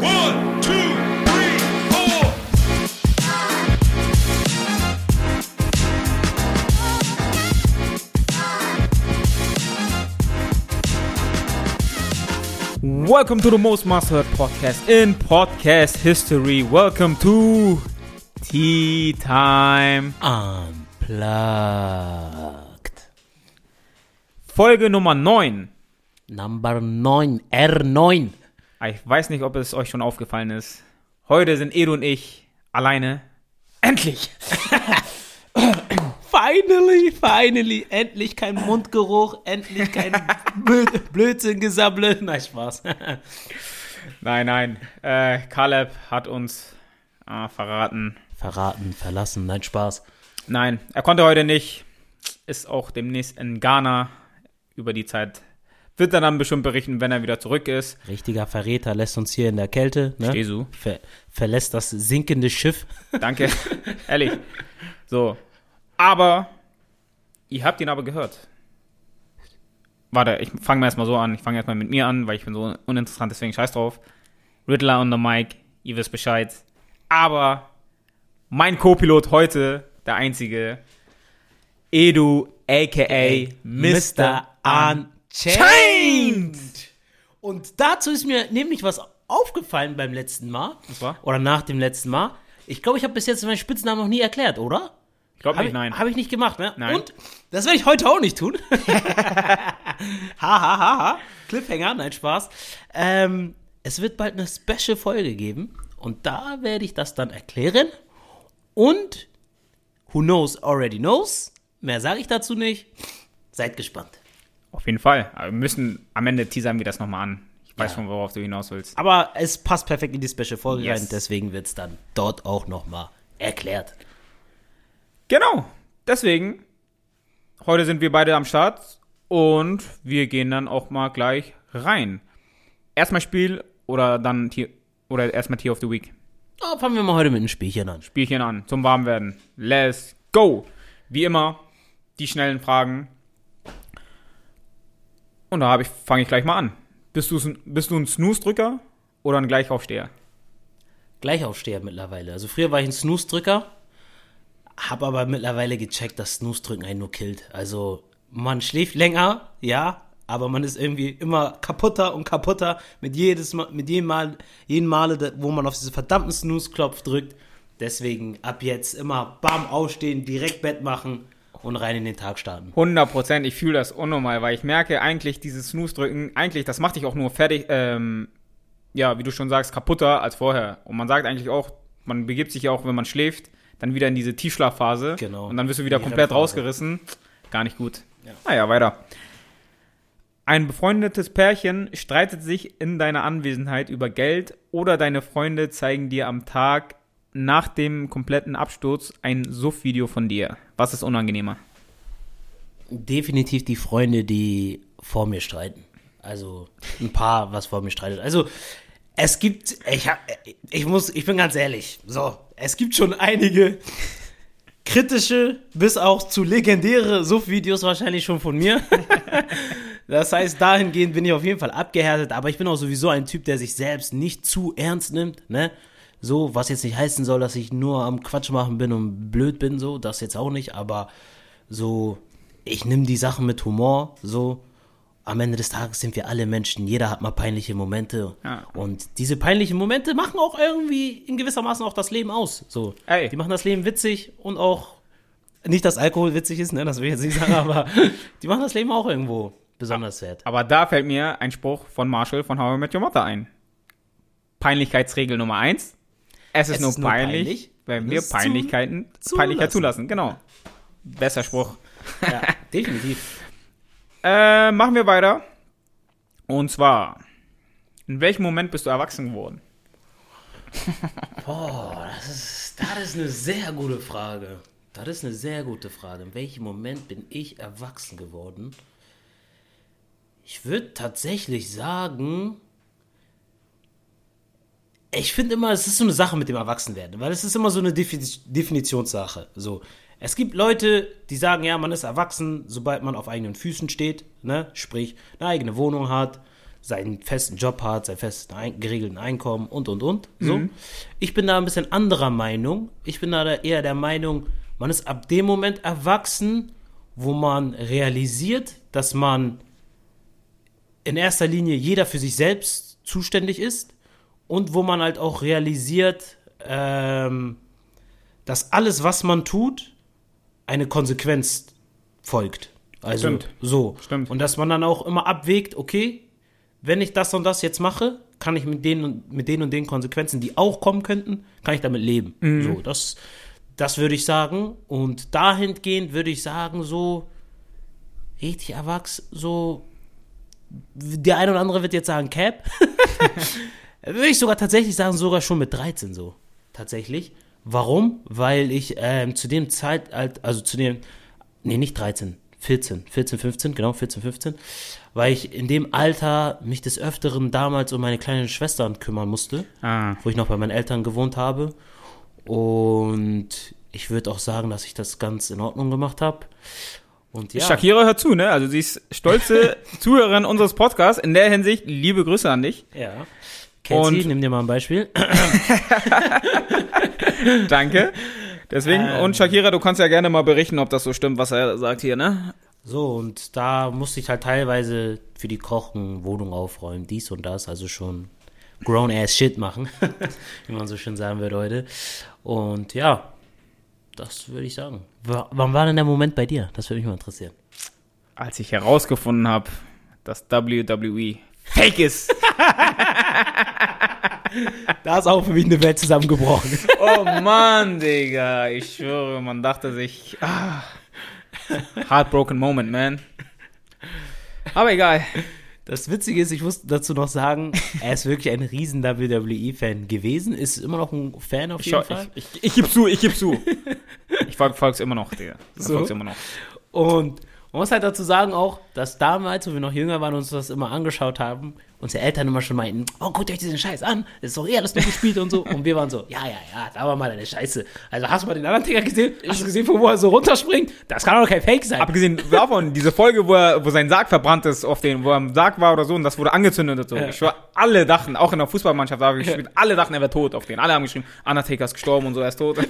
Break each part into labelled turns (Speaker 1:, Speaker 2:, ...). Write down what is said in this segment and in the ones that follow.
Speaker 1: One, two, three, four.
Speaker 2: Welcome to the most mastered podcast in podcast history. Welcome to Tea Time
Speaker 3: Unplugged.
Speaker 2: Folge Nummer 9.
Speaker 3: Number 9, R9.
Speaker 2: Ich weiß nicht, ob es euch schon aufgefallen ist. Heute sind Edu und ich alleine. Endlich!
Speaker 3: Finally, finally, endlich kein Mundgeruch, endlich kein Blö- Blödsinn-Gesammle. Nein, Spaß.
Speaker 2: Nein, nein. Äh, Caleb hat uns äh, verraten.
Speaker 3: Verraten, verlassen, nein, Spaß.
Speaker 2: Nein, er konnte heute nicht. Ist auch demnächst in Ghana. Über die Zeit wird er dann bestimmt berichten, wenn er wieder zurück ist.
Speaker 3: Richtiger Verräter lässt uns hier in der Kälte. Ne?
Speaker 2: Jesu.
Speaker 3: Ver verlässt das sinkende Schiff.
Speaker 2: Danke. Ehrlich. So. Aber, ihr habt ihn aber gehört. Warte, ich fange mal erstmal so an. Ich fange erstmal mit mir an, weil ich bin so uninteressant, deswegen scheiß drauf. Riddler on the mic, ihr wisst Bescheid. Aber mein Co-Pilot heute, der einzige, Edu, aka Mr. Unchained.
Speaker 3: Und dazu ist mir nämlich was aufgefallen beim letzten Mal.
Speaker 2: Was war?
Speaker 3: Oder nach dem letzten Mal. Ich glaube, ich habe bis jetzt meinen Spitznamen noch nie erklärt, oder?
Speaker 2: Ich glaube
Speaker 3: Habe
Speaker 2: nicht,
Speaker 3: ich,
Speaker 2: nein.
Speaker 3: hab ich nicht gemacht, ne?
Speaker 2: Nein.
Speaker 3: Und das werde ich heute auch nicht tun. ha, ha, ha, ha. Cliffhanger, nein, Spaß. Ähm, es wird bald eine Special-Folge geben und da werde ich das dann erklären. Und who knows already knows. Mehr sage ich dazu nicht. Seid gespannt.
Speaker 2: Auf jeden Fall. Aber wir müssen am Ende teasern wir das nochmal an. Ich weiß
Speaker 3: Ja.
Speaker 2: schon, worauf du hinaus willst.
Speaker 3: Aber es passt perfekt in die Special-Folge
Speaker 2: Yes.
Speaker 3: rein, deswegen wird es dann dort auch nochmal erklärt.
Speaker 2: Genau. Deswegen, heute sind wir beide am Start und wir gehen dann auch mal gleich rein. Erstmal Spiel oder dann Tier, oder erstmal Tier of the Week.
Speaker 3: Oh, fangen wir mal heute mit einem Spielchen an.
Speaker 2: Spielchen an, zum Warmwerden. Let's go! Wie immer, die schnellen Fragen. Und da ich, fange ich gleich mal an. Bist du, bist du ein Snooze-Drücker oder ein Gleichaufsteher?
Speaker 3: Gleichaufsteher mittlerweile. Also früher war ich ein Snooze-Drücker, habe aber mittlerweile gecheckt, dass Snooze-Drücken einen nur killt. Also man schläft länger, ja, aber man ist irgendwie immer kaputter und kaputter mit jedes Mal, mit jedem Mal, jeden Male, wo man auf diese verdammten Snooze-Knopf drückt. Deswegen ab jetzt immer bam aufstehen, direkt Bett machen und rein in den Tag starten.
Speaker 2: 100 Prozent, ich fühle das unnormal, weil ich merke eigentlich, dieses Snooze-Drücken, eigentlich, das macht dich auch nur fertig, ähm, ja, wie du schon sagst, kaputter als vorher. Und man sagt eigentlich auch, man begibt sich ja auch, wenn man schläft, dann wieder in diese Tiefschlafphase.
Speaker 3: Genau.
Speaker 2: Und dann wirst du wieder komplett rausgerissen. Gar nicht gut. Naja, weiter. Ein befreundetes Pärchen streitet sich in deiner Anwesenheit über Geld oder deine Freunde zeigen dir am Tag nach dem kompletten Absturz ein Suff-Video von dir. Was ist unangenehmer?
Speaker 3: definitiv die Freunde, die vor mir streiten. Also ein Paar, was vor mir streitet. Also es gibt, ich, hab, ich muss, ich bin ganz ehrlich, so, es gibt schon einige kritische, bis auch zu legendäre Suff-Videos wahrscheinlich schon von mir. Das heißt, dahingehend bin ich auf jeden Fall abgehärtet, aber ich bin auch sowieso ein Typ, der sich selbst nicht zu ernst nimmt, ne? So, was jetzt nicht heißen soll, dass ich nur am Quatsch machen bin und blöd bin, so, das jetzt auch nicht, aber so, ich nehme die Sachen mit Humor, so. Am Ende des Tages sind wir alle Menschen, jeder hat mal peinliche Momente.
Speaker 2: Ja.
Speaker 3: Und diese peinlichen Momente machen auch irgendwie in gewissermaßen auch das Leben aus. So.
Speaker 2: Ey.
Speaker 3: Die machen das Leben witzig und auch, nicht, dass Alkohol witzig ist, ne, das will ich jetzt nicht sagen, aber die machen das Leben auch irgendwo besonders wert.
Speaker 2: Aber da fällt mir ein Spruch von Marshall von How I Met Your Mother ein. Peinlichkeitsregel Nummer eins. Es ist,
Speaker 3: Es
Speaker 2: nur,
Speaker 3: ist nur
Speaker 2: peinlich,
Speaker 3: peinlich,
Speaker 2: wenn wir Peinlichkeiten,
Speaker 3: zulassen.
Speaker 2: Peinlichkeit zulassen. Genau. Besser Spruch.
Speaker 3: Ja, definitiv.
Speaker 2: Äh, machen wir weiter. Und zwar, in welchem Moment bist du erwachsen geworden?
Speaker 3: Boah, das ist, das ist eine sehr gute Frage. Das ist eine sehr gute Frage. In welchem Moment bin ich erwachsen geworden? Ich würde tatsächlich sagen, ich finde immer, es ist so eine Sache mit dem Erwachsenwerden, weil es ist immer so eine Defi- Definitionssache. So, es gibt Leute, die sagen, ja, man ist erwachsen, sobald man auf eigenen Füßen steht, ne? Sprich, eine eigene Wohnung hat, seinen festen Job hat, seinen festen ein geregelten Einkommen und und und. So. Ich bin da ein bisschen anderer Meinung. Ich bin da eher der Meinung, man ist ab dem Moment erwachsen, wo man realisiert, dass man in erster Linie jeder für sich selbst zuständig ist und wo man halt auch realisiert, ähm, dass alles, was man tut, eine Konsequenz folgt. Also
Speaker 2: Stimmt.
Speaker 3: so.
Speaker 2: Stimmt.
Speaker 3: Und dass man dann auch immer abwägt, okay, wenn ich das und das jetzt mache, kann ich mit den und mit den und den Konsequenzen, die auch kommen könnten, kann ich damit leben. So, das, das würde ich sagen. Und dahingehend würde ich sagen, so richtig erwachsen, so der eine oder andere wird jetzt sagen Cap. würde ich sogar tatsächlich sagen, sogar schon mit 13 so. Tatsächlich. Warum? Weil ich ähm, zu dem Zeitalter, also zu dem, nee, nicht 13, 14, 14, 15, genau, 14, 15, weil ich in dem Alter mich des Öfteren damals um meine kleinen Schwestern kümmern musste,
Speaker 2: Ah.
Speaker 3: wo ich noch bei meinen Eltern gewohnt habe. Und ich würde auch sagen, dass ich das ganz in Ordnung gemacht habe. Und ja,
Speaker 2: Shakira hört zu, ne? Also sie ist stolze Zuhörerin unseres Podcasts. In der Hinsicht liebe Grüße an dich.
Speaker 3: ja. Kelsey,
Speaker 2: Und-
Speaker 3: nimm dir mal ein Beispiel.
Speaker 2: Danke. Deswegen,
Speaker 3: Ähm.
Speaker 2: und Shakira, du kannst ja gerne mal berichten, ob das so stimmt, was er sagt hier, ne?
Speaker 3: So, und da musste ich halt teilweise für die Kochen, Wohnung aufräumen, dies und das, also schon grown-ass shit machen, wie man so schön sagen würde heute. Und ja, das würde ich sagen. W wann war denn der Moment bei dir? Das würde mich mal interessieren.
Speaker 2: Als ich herausgefunden habe, dass WWE fake ist.
Speaker 3: Da ist auch für mich eine Welt zusammengebrochen.
Speaker 2: Oh Mann, Digga. Ich schwöre, man dachte sich, ah, heartbroken moment, man. Aber egal.
Speaker 3: Das Witzige ist, ich muss dazu noch sagen, er ist wirklich ein riesen WWE-Fan gewesen, ist immer noch ein Fan auf jeden Fall.
Speaker 2: ich, ich, ich geb zu, ich geb zu. Ich folg, folg's immer noch, Digga. Ich
Speaker 3: So?
Speaker 2: immer noch.
Speaker 3: Und man muss halt dazu sagen auch, dass damals, wo wir noch jünger waren und uns das immer angeschaut haben, unsere Eltern immer schon meinten, oh, guckt euch diesen Scheiß an, das ist doch eh alles nur gespielt und so. Und wir waren so, ja, ja, ja, da war mal deine Scheiße. Also hast du mal den anderen Ticker gesehen? Hast du gesehen, wo er so runterspringt? Das kann doch kein Fake sein.
Speaker 2: Abgesehen davon, diese Folge, wo, er, wo sein Sarg verbrannt ist, auf den, wo er am Sarg war oder so, und das wurde angezündet und so.
Speaker 3: Ja.
Speaker 2: Ich schwör, alle dachten, auch in der Fußballmannschaft, da habe ich gespielt, alle dachten, er wäre tot auf den. Alle haben geschrieben, Undertaker ist gestorben und so, er ist tot.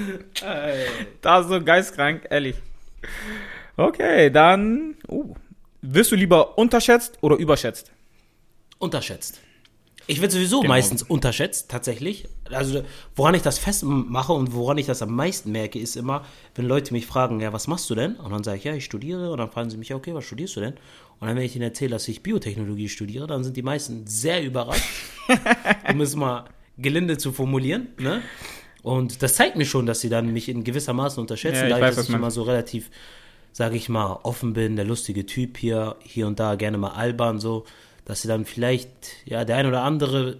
Speaker 2: da ist so geistkrank, ehrlich. Okay, dann, uh, wirst du lieber unterschätzt oder überschätzt?
Speaker 3: unterschätzt. Ich werde sowieso
Speaker 2: Genau.
Speaker 3: meistens unterschätzt, tatsächlich. Also, woran ich das festmache und woran ich das am meisten merke, ist immer, wenn Leute mich fragen, ja, was machst du denn? Und dann sage ich, ja, ich studiere. Und dann fragen sie mich, ja, okay, was studierst du denn? Und dann, wenn ich ihnen erzähle, dass ich Biotechnologie studiere, dann sind die meisten sehr überrascht, um es mal gelinde zu formulieren. Ne? Und das zeigt mir schon, dass sie dann mich in gewisser Maßen unterschätzen,
Speaker 2: Ja, ich
Speaker 3: dadurch,
Speaker 2: weiß,
Speaker 3: dass ich
Speaker 2: man-
Speaker 3: immer so relativ, sage ich mal, offen bin, der lustige Typ hier, hier und da gerne mal albern, so, dass sie dann vielleicht, ja, der ein oder andere,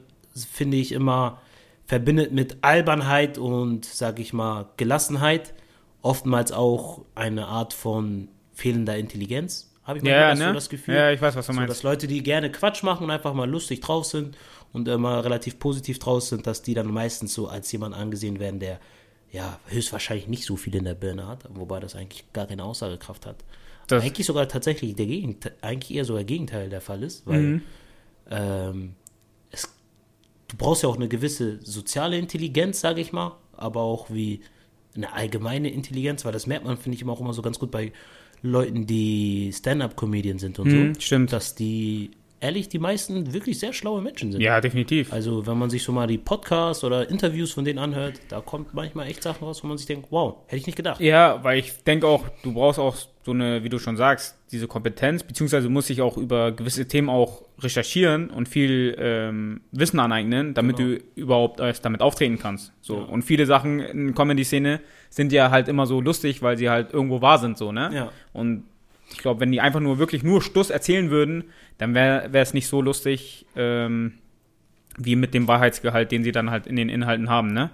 Speaker 3: finde ich immer, verbindet mit Albernheit und, sage ich mal, Gelassenheit oftmals auch eine Art von fehlender Intelligenz, habe ich manchmal
Speaker 2: ja,
Speaker 3: so
Speaker 2: ne?
Speaker 3: das Gefühl.
Speaker 2: Ja, ich weiß, was du
Speaker 3: so,
Speaker 2: meinst.
Speaker 3: dass Leute, die gerne Quatsch machen und einfach mal lustig drauf sind und immer relativ positiv drauf sind, dass die dann meistens so als jemand angesehen werden, der ja höchstwahrscheinlich nicht so viel in der Birne hat, wobei das eigentlich gar keine Aussagekraft hat.
Speaker 2: Das-
Speaker 3: eigentlich sogar tatsächlich der Gegenteil, eigentlich eher sogar Gegenteil der Fall ist, weil
Speaker 2: Mhm.
Speaker 3: ähm, es, du brauchst ja auch eine gewisse soziale Intelligenz, sage ich mal, aber auch wie eine allgemeine Intelligenz, weil das merkt man, finde ich, immer auch immer so ganz gut bei Leuten, die Stand-up-Comedian sind und
Speaker 2: Mhm,
Speaker 3: so,
Speaker 2: stimmt.
Speaker 3: dass die, ehrlich, die meisten wirklich sehr schlaue Menschen sind.
Speaker 2: Ja, definitiv.
Speaker 3: Also, wenn man sich so mal die Podcasts oder Interviews von denen anhört, da kommt manchmal echt Sachen raus, wo man sich denkt, wow, hätte ich nicht gedacht.
Speaker 2: Ja, weil ich denke auch, du brauchst auch so eine, wie du schon sagst, diese Kompetenz, beziehungsweise musst dich auch über gewisse Themen auch recherchieren und viel ähm, Wissen aneignen, damit
Speaker 3: Genau.
Speaker 2: du überhaupt erst damit auftreten kannst. So. Und viele Sachen in der Comedy-Szene sind ja halt immer so lustig, weil sie halt irgendwo wahr sind, so, ne?
Speaker 3: Ja.
Speaker 2: Und ich glaube, wenn die einfach nur wirklich nur Stuss erzählen würden, dann wäre es nicht so lustig, ähm, wie mit dem Wahrheitsgehalt, den sie dann halt in den Inhalten haben, ne?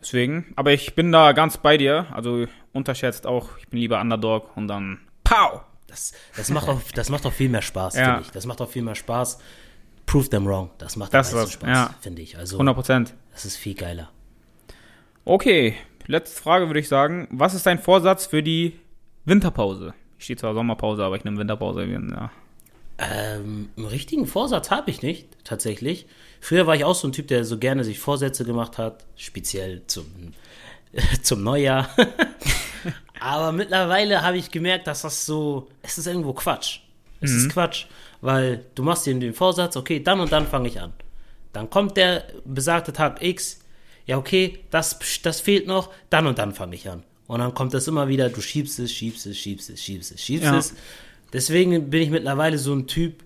Speaker 2: Deswegen, aber ich bin da ganz bei dir, also unterschätzt auch, ich bin lieber Underdog und dann Pow!
Speaker 3: Das, das, macht auch, das macht auch viel mehr Spaß,
Speaker 2: Ja.
Speaker 3: finde ich. Das macht auch viel mehr Spaß. Prove them wrong. Das macht
Speaker 2: Das
Speaker 3: am Spaß,
Speaker 2: ja.
Speaker 3: finde ich. Also,
Speaker 2: 100 Prozent.
Speaker 3: das ist viel geiler.
Speaker 2: Okay, letzte Frage würde ich sagen. Was ist dein Vorsatz für die Winterpause? Ich stehe zwar Sommerpause, aber ich nehme Winterpause. Ja.
Speaker 3: Ähm, einen richtigen Vorsatz habe ich nicht, tatsächlich. Früher war ich auch so ein Typ, der so gerne sich Vorsätze gemacht hat, speziell zum, zum Neujahr. Aber mittlerweile habe ich gemerkt, dass das so, es ist irgendwo Quatsch. Es ist Quatsch, weil du machst dir den Vorsatz, okay, dann und dann fange ich an. Dann kommt der besagte Tag X, ja, okay, das, das fehlt noch, dann und dann fange ich an. Und dann kommt das immer wieder, du schiebst es, schiebst es, schiebst es, schiebst es, schiebst
Speaker 2: Ja.
Speaker 3: es. Deswegen bin ich mittlerweile so ein Typ,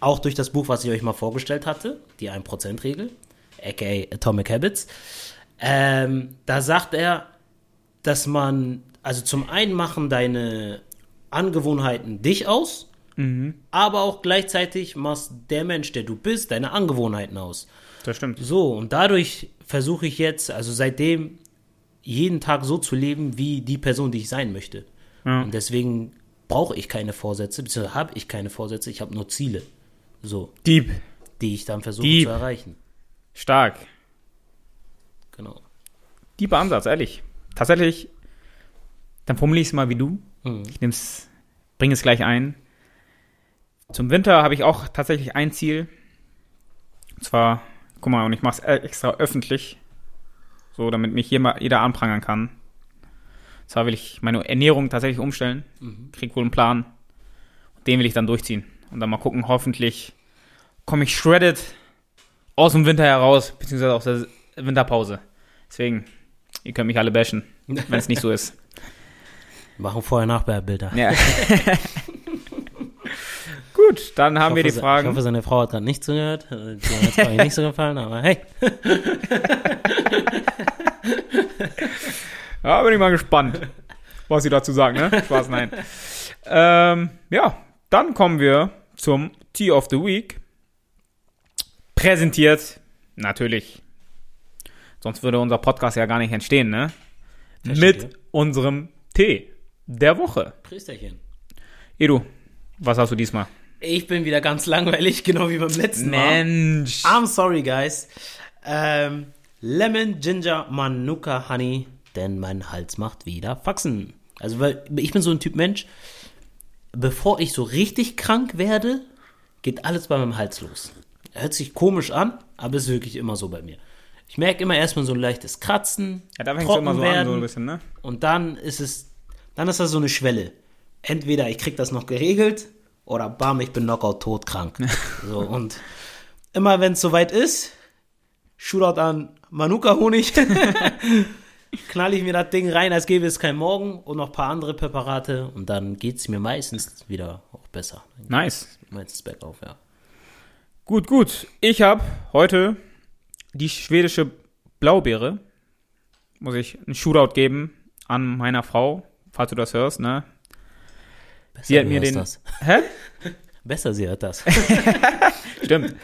Speaker 3: auch durch das Buch, was ich euch mal vorgestellt hatte, die 1%-Regel, aka Atomic Habits, ähm, da sagt er, dass man, also zum einen machen deine Angewohnheiten dich aus, aber auch gleichzeitig machst der Mensch, der du bist, deine Angewohnheiten aus.
Speaker 2: Das stimmt.
Speaker 3: So, und dadurch versuche ich jetzt, also seitdem, jeden Tag so zu leben, wie die Person, die ich sein möchte.
Speaker 2: Ja.
Speaker 3: Und deswegen brauche ich keine Vorsätze, beziehungsweise habe ich keine Vorsätze, ich habe nur Ziele, so,
Speaker 2: Dieb.
Speaker 3: die ich dann versuche
Speaker 2: Dieb.
Speaker 3: zu erreichen.
Speaker 2: Stark.
Speaker 3: Genau.
Speaker 2: Dieper Ansatz, ehrlich. Tatsächlich, dann formuliere ich es mal wie du.
Speaker 3: Mhm.
Speaker 2: Ich nehm's, bringe es gleich ein. Zum Winter habe ich auch tatsächlich ein Ziel. Und zwar, guck mal, und ich mache es extra öffentlich. So, damit mich hier mal jeder anprangern kann. Zwar will ich meine Ernährung tatsächlich umstellen. Krieg wohl einen Plan. Den will ich dann durchziehen. Und dann mal gucken, hoffentlich komme ich shredded aus dem Winter heraus, beziehungsweise aus der Winterpause. Deswegen, ihr könnt mich alle bashen, wenn es nicht so ist.
Speaker 3: Machen vorher-nachher-Bilder.
Speaker 2: Ja. Gut, dann haben wir die
Speaker 3: Ich
Speaker 2: Fragen.
Speaker 3: hoffe, seine Frau hat gerade nicht zugehört. Äh, Die hat jetzt nicht so gefallen, aber hey.
Speaker 2: Ja, bin ich mal gespannt, was sie dazu sagen, ne? Spaß, nein. ähm, ja, dann kommen wir zum Tea of the Week. Präsentiert, natürlich. Sonst würde unser Podcast ja gar nicht entstehen, ne?
Speaker 3: Verstehe.
Speaker 2: Mit unserem Tee der Woche.
Speaker 3: Prösterchen.
Speaker 2: Edu, was hast du diesmal?
Speaker 3: Ich bin wieder ganz langweilig, genau wie beim letzten Mal.
Speaker 2: Mensch.
Speaker 3: I'm sorry, guys. Ähm, Lemon, Ginger, Manuka, Honey, denn mein Hals macht wieder Faxen. Also, weil ich bin so ein Typ Mensch, bevor ich so richtig krank werde, geht alles bei meinem Hals los. Hört sich komisch an, aber ist wirklich immer so bei mir. Ich merke immer erstmal so ein leichtes Kratzen,
Speaker 2: Ja, da du
Speaker 3: trocken
Speaker 2: immer so
Speaker 3: werden,
Speaker 2: an, so ein bisschen, ne?
Speaker 3: und dann ist es, dann ist das so eine Schwelle. Entweder ich krieg das noch geregelt oder bam, ich bin knockout todkrank. so, und immer wenn es soweit ist, Shootout an Manuka Honig, knall ich mir das Ding rein, als gäbe es kein Morgen und noch ein paar andere Präparate und dann geht es mir meistens wieder auch besser.
Speaker 2: Nice.
Speaker 3: Meistens bergauf, ja.
Speaker 2: Gut, gut. Ich habe heute die schwedische Blaubeere. Muss ich einen Shootout geben an meiner Frau, falls du das hörst, ne?
Speaker 3: Besser
Speaker 2: Sie hat mir den.
Speaker 3: Das.
Speaker 2: Hä?
Speaker 3: Besser sie hört das.
Speaker 2: Stimmt.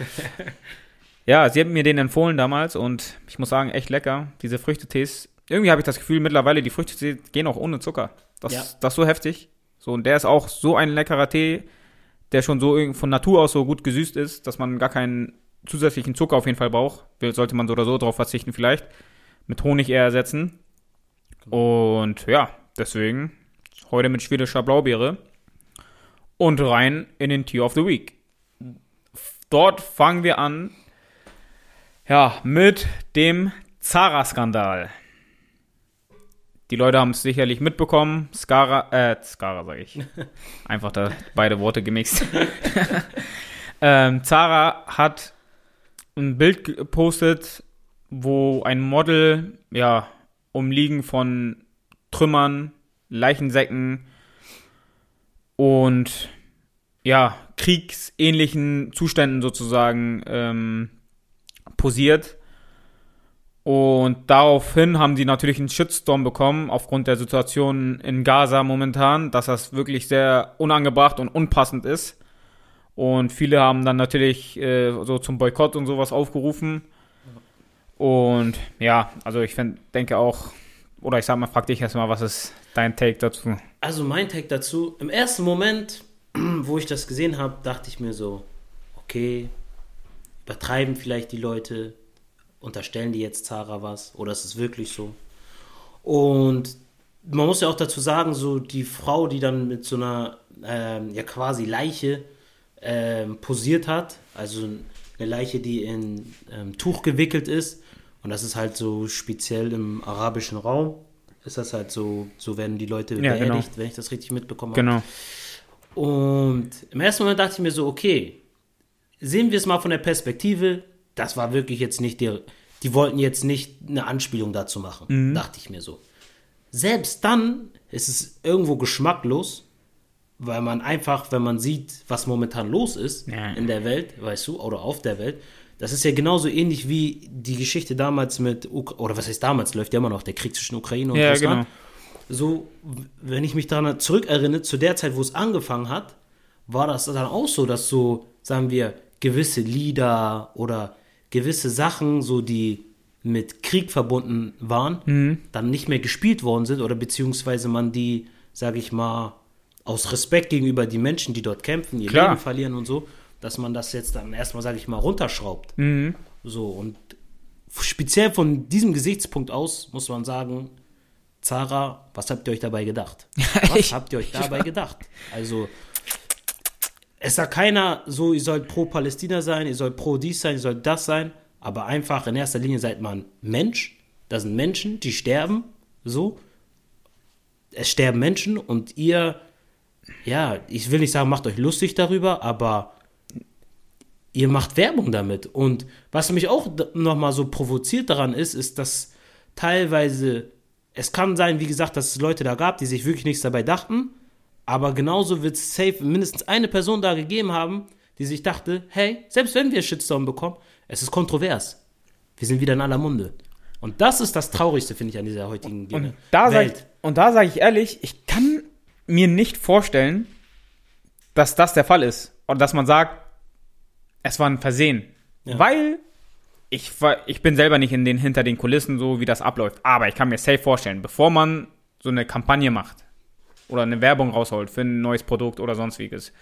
Speaker 2: Ja, sie hat mir den empfohlen damals und ich muss sagen, echt lecker. Diese Früchtetees. Irgendwie habe ich das Gefühl, mittlerweile die Früchtetees gehen auch ohne Zucker. Das,
Speaker 3: Ja.
Speaker 2: das ist so heftig. So, und der ist auch so ein leckerer Tee, der schon so von Natur aus so gut gesüßt ist, dass man gar keinen zusätzlichen Zucker auf jeden Fall braucht. Sollte man so oder so drauf verzichten vielleicht. Mit Honig eher ersetzen. Und ja, deswegen heute mit schwedischer Blaubeere. Und rein in den Tea of the Week. Dort fangen wir an, ja, mit dem Zara-Skandal. Die Leute haben es sicherlich mitbekommen. Skara, äh, Skara sage ich. Einfach da beide Worte gemixt. ähm, Zara hat ein Bild gepostet, wo ein Model, ja, umliegen von Trümmern, Leichensäcken und ja, kriegsähnlichen Zuständen sozusagen ähm, posiert. Und daraufhin haben die natürlich einen Shitstorm bekommen, aufgrund der Situation in Gaza momentan, dass das wirklich sehr unangebracht und unpassend ist. Und viele haben dann natürlich äh, so zum Boykott und sowas aufgerufen. Und ja, also ich find, denke auch, oder ich sag mal, frag dich erstmal, was ist dein Take dazu?
Speaker 3: Also mein Take dazu, im ersten Moment, wo ich das gesehen habe, dachte ich mir so, okay, übertreiben vielleicht die Leute, unterstellen die jetzt Zara was oder ist es wirklich so? Und man muss ja auch dazu sagen, so die Frau, die dann mit so einer ähm, ja quasi Leiche ähm, posiert hat. Also eine Leiche, die in ähm, Tuch gewickelt ist. Und das ist halt so speziell im arabischen Raum. Ist das halt so, so werden die Leute
Speaker 2: Ja, genau.
Speaker 3: beerdigt, wenn ich das richtig mitbekommen habe.
Speaker 2: Genau.
Speaker 3: Und im ersten Moment dachte ich mir so, okay, sehen wir es mal von der Perspektive, das war wirklich jetzt nicht der, die wollten jetzt nicht eine Anspielung dazu machen,
Speaker 2: Mhm.
Speaker 3: dachte ich mir so. Selbst dann ist es irgendwo geschmacklos, weil man einfach, wenn man sieht, was momentan los ist
Speaker 2: Ja.
Speaker 3: in der Welt, weißt du, oder auf der Welt, das ist ja genauso ähnlich wie die Geschichte damals mit, Uk oder was heißt damals, läuft ja immer noch der Krieg zwischen Ukraine und
Speaker 2: Ja,
Speaker 3: Russland
Speaker 2: genau.
Speaker 3: so, wenn ich mich daran zurückerinnere, zu der Zeit, wo es angefangen hat, war das dann auch so, dass so, sagen wir, gewisse Lieder oder gewisse Sachen, so die mit Krieg verbunden waren,
Speaker 2: Mhm.
Speaker 3: dann nicht mehr gespielt worden sind oder beziehungsweise man die, sage ich mal, aus Respekt gegenüber die Menschen, die dort kämpfen, ihr
Speaker 2: Klar.
Speaker 3: Leben verlieren und so, dass man das jetzt dann erstmal, sage ich mal, runterschraubt.
Speaker 2: Mhm.
Speaker 3: So, und speziell von diesem Gesichtspunkt aus muss man sagen, Zara, was habt ihr euch dabei gedacht? Was habt ihr euch dabei gedacht? Also, es sagt keiner so, ihr sollt pro Palästina sein, ihr sollt pro dies sein, ihr sollt das sein, aber einfach in erster Linie seid man Mensch. Das sind Menschen, die sterben, so. Es sterben Menschen und ihr, ja, ich will nicht sagen, macht euch lustig darüber, aber ihr macht Werbung damit. Und was mich auch nochmal so provoziert daran ist, ist, dass teilweise, es kann sein, wie gesagt, dass es Leute da gab, die sich wirklich nichts dabei dachten, aber genauso wird es safe mindestens eine Person da gegeben haben, die sich dachte, hey, selbst wenn wir Shitstorm bekommen, es ist kontrovers. Wir sind wieder in aller Munde. Und das ist das Traurigste, finde ich, an dieser heutigen
Speaker 2: Und da sage ich,
Speaker 3: Welt.
Speaker 2: und da sage ich ehrlich, ich kann mir nicht vorstellen, dass das der Fall ist. Oder dass man sagt, es war ein Versehen.
Speaker 3: Ja.
Speaker 2: Weil ich, war- ich bin selber nicht in den, hinter den Kulissen so, wie das abläuft. Aber ich kann mir safe vorstellen, bevor man so eine Kampagne macht oder eine Werbung rausholt für ein neues Produkt oder sonstiges,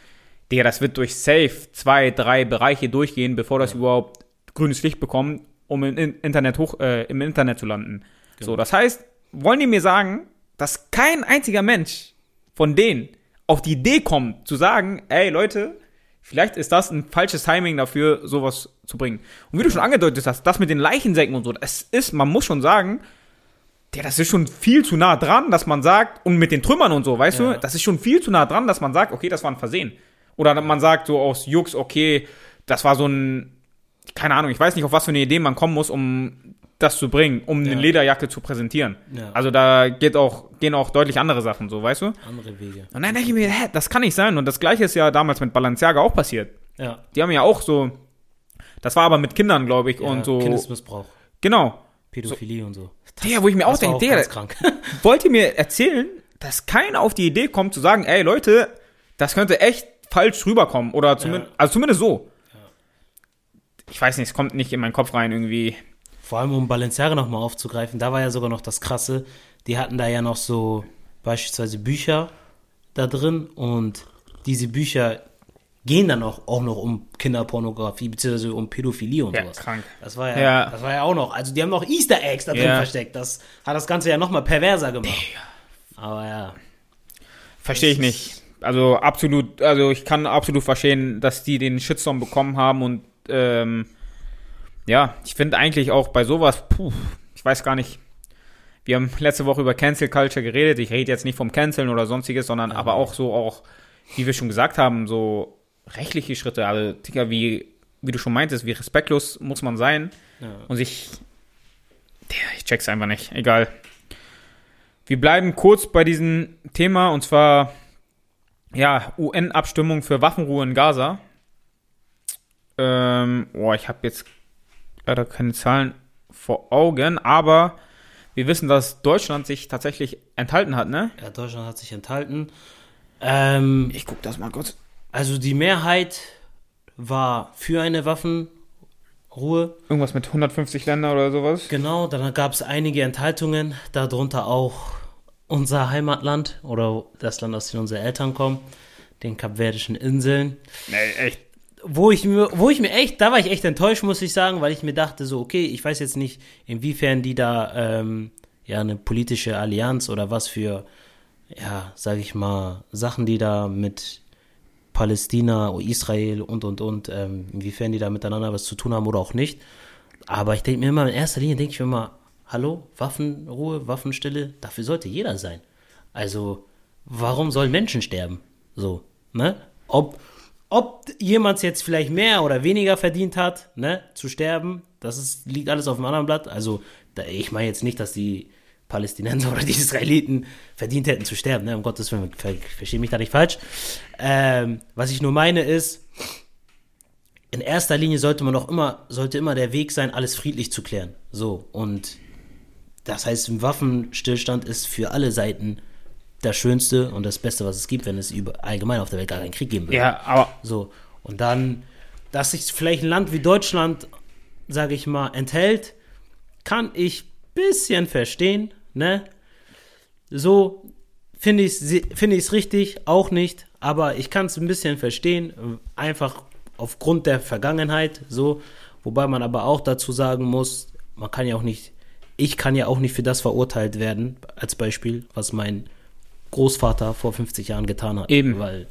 Speaker 2: Digga, das wird durch safe zwei, drei Bereiche durchgehen, bevor das überhaupt grünes Licht bekommt, um im In- Internet hoch, äh, im Internet zu landen. So, das heißt, wollen die mir sagen, dass kein einziger Mensch von denen auf die Idee kommt, zu sagen, ey Leute, vielleicht ist das ein falsches Timing dafür, sowas zu bringen. Und wie du schon angedeutet hast, das mit den Leichensäcken und so, das ist, man muss schon sagen, der, das ist schon viel zu nah dran, dass man sagt, und mit den Trümmern und so, weißt
Speaker 3: Ja.
Speaker 2: du, das ist schon viel zu nah dran, dass man sagt, okay, das war ein Versehen. Oder man sagt so aus Jux, okay, das war so ein, keine Ahnung, ich weiß nicht, auf was für eine Idee man kommen muss, um das zu bringen, um eine
Speaker 3: Ja.
Speaker 2: Lederjacke zu präsentieren.
Speaker 3: Ja.
Speaker 2: Also da geht auch, gehen auch deutlich andere Sachen, so, weißt du?
Speaker 3: Andere Wege.
Speaker 2: Und dann denke ich mir, hä, das kann nicht sein. Und das gleiche ist ja damals mit Balenciaga auch passiert.
Speaker 3: Ja.
Speaker 2: Die haben ja auch so, das war aber mit Kindern, glaube ich,
Speaker 3: ja
Speaker 2: und so.
Speaker 3: Kindesmissbrauch,
Speaker 2: Genau.
Speaker 3: Pädophilie und so.
Speaker 2: Digga, wo ich mir auch
Speaker 3: Das
Speaker 2: denke,
Speaker 3: ganz krank.
Speaker 2: wollt ihr mir erzählen, dass keiner auf die Idee kommt zu sagen, ey Leute, das könnte echt falsch rüberkommen oder zumindest, also zumindest so. Ich weiß nicht, es kommt nicht in meinen Kopf rein irgendwie.
Speaker 3: Vor allem, um Balenciaga nochmal aufzugreifen, da war ja sogar noch das Krasse. Die hatten da ja noch so beispielsweise Bücher da drin und diese Bücher gehen dann auch, auch noch um Kinderpornografie beziehungsweise um Pädophilie und
Speaker 2: Ja,
Speaker 3: sowas.
Speaker 2: krank.
Speaker 3: Das war ja,
Speaker 2: Ja.
Speaker 3: das war ja auch noch. Also die haben noch Easter Eggs da drin
Speaker 2: Ja.
Speaker 3: versteckt. Das hat das Ganze ja nochmal perverser gemacht. Aber ja.
Speaker 2: Verstehe ich nicht. Also absolut, also ich kann absolut verstehen, dass die den Shitstorm bekommen haben und ähm, ja, ich finde eigentlich auch bei sowas, puh, ich weiß gar nicht. Wir haben letzte Woche über Cancel Culture geredet. Ich rede jetzt nicht vom Canceln oder sonstiges, sondern aber auch so auch, wie wir schon gesagt haben, so rechtliche Schritte. Also, Digga, wie, wie du schon meintest, wie respektlos muss man sein
Speaker 3: Ja.
Speaker 2: und sich, ich check's einfach nicht. Egal. Wir bleiben kurz bei diesem Thema und zwar ja, UN-Abstimmung für Waffenruhe in Gaza. Ähm, boah, ich habe jetzt leider keine Zahlen vor Augen, aber wir wissen, dass Deutschland sich tatsächlich enthalten hat, ne?
Speaker 3: ja, Deutschland hat sich enthalten. Ähm,
Speaker 2: Ich guck das mal kurz.
Speaker 3: also die Mehrheit war für eine Waffenruhe.
Speaker 2: Irgendwas mit 150 Länder oder sowas.
Speaker 3: Genau, dann gab es einige Enthaltungen, darunter auch unser Heimatland oder das Land, aus dem unsere Eltern kommen, den Kapverdischen Inseln.
Speaker 2: Nee, echt.
Speaker 3: Wo ich, mir, wo ich mir echt, da war ich echt enttäuscht, muss ich sagen, weil ich mir dachte, so, okay, ich weiß jetzt nicht, inwiefern die da ähm, ja eine politische Allianz oder was für, ja, sag ich mal, Sachen, die da mit Palästina, Israel und, und, und, ähm, inwiefern die da miteinander was zu tun haben oder auch nicht. Aber ich denke mir immer, in erster Linie denke ich mir immer, hallo, Waffenruhe, Waffenstille, dafür sollte jeder sein. Also, warum sollen Menschen sterben? So, ne? Ob, ob jemand jetzt vielleicht mehr oder weniger verdient hat, ne, zu sterben, das ist, liegt alles auf dem anderen Blatt. Also, da, ich meine jetzt nicht, dass die Palästinenser oder die Israeliten verdient hätten zu sterben, ne, um Gottes Willen, ver, verstehe mich da nicht falsch. Ähm, was ich nur meine ist, in erster Linie sollte man doch immer, sollte immer der Weg sein, alles friedlich zu klären. So, und das heißt, ein Waffenstillstand ist für alle Seiten das Schönste und das Beste, was es gibt, wenn es über, allgemein auf der Welt gar keinen Krieg geben würde.
Speaker 2: Ja, aber
Speaker 3: So, und dann, dass sich vielleicht ein Land wie Deutschland, sage ich mal, enthält, kann ich bisschen verstehen, ne? So finde ich es finde ich's richtig, auch nicht, aber ich kann es ein bisschen verstehen, einfach aufgrund der Vergangenheit, so, wobei man aber auch dazu sagen muss, man kann ja auch nicht, ich kann ja auch nicht für das verurteilt werden, als Beispiel, was mein Großvater vor 50 Jahren getan hat.
Speaker 2: Eben.
Speaker 3: Weil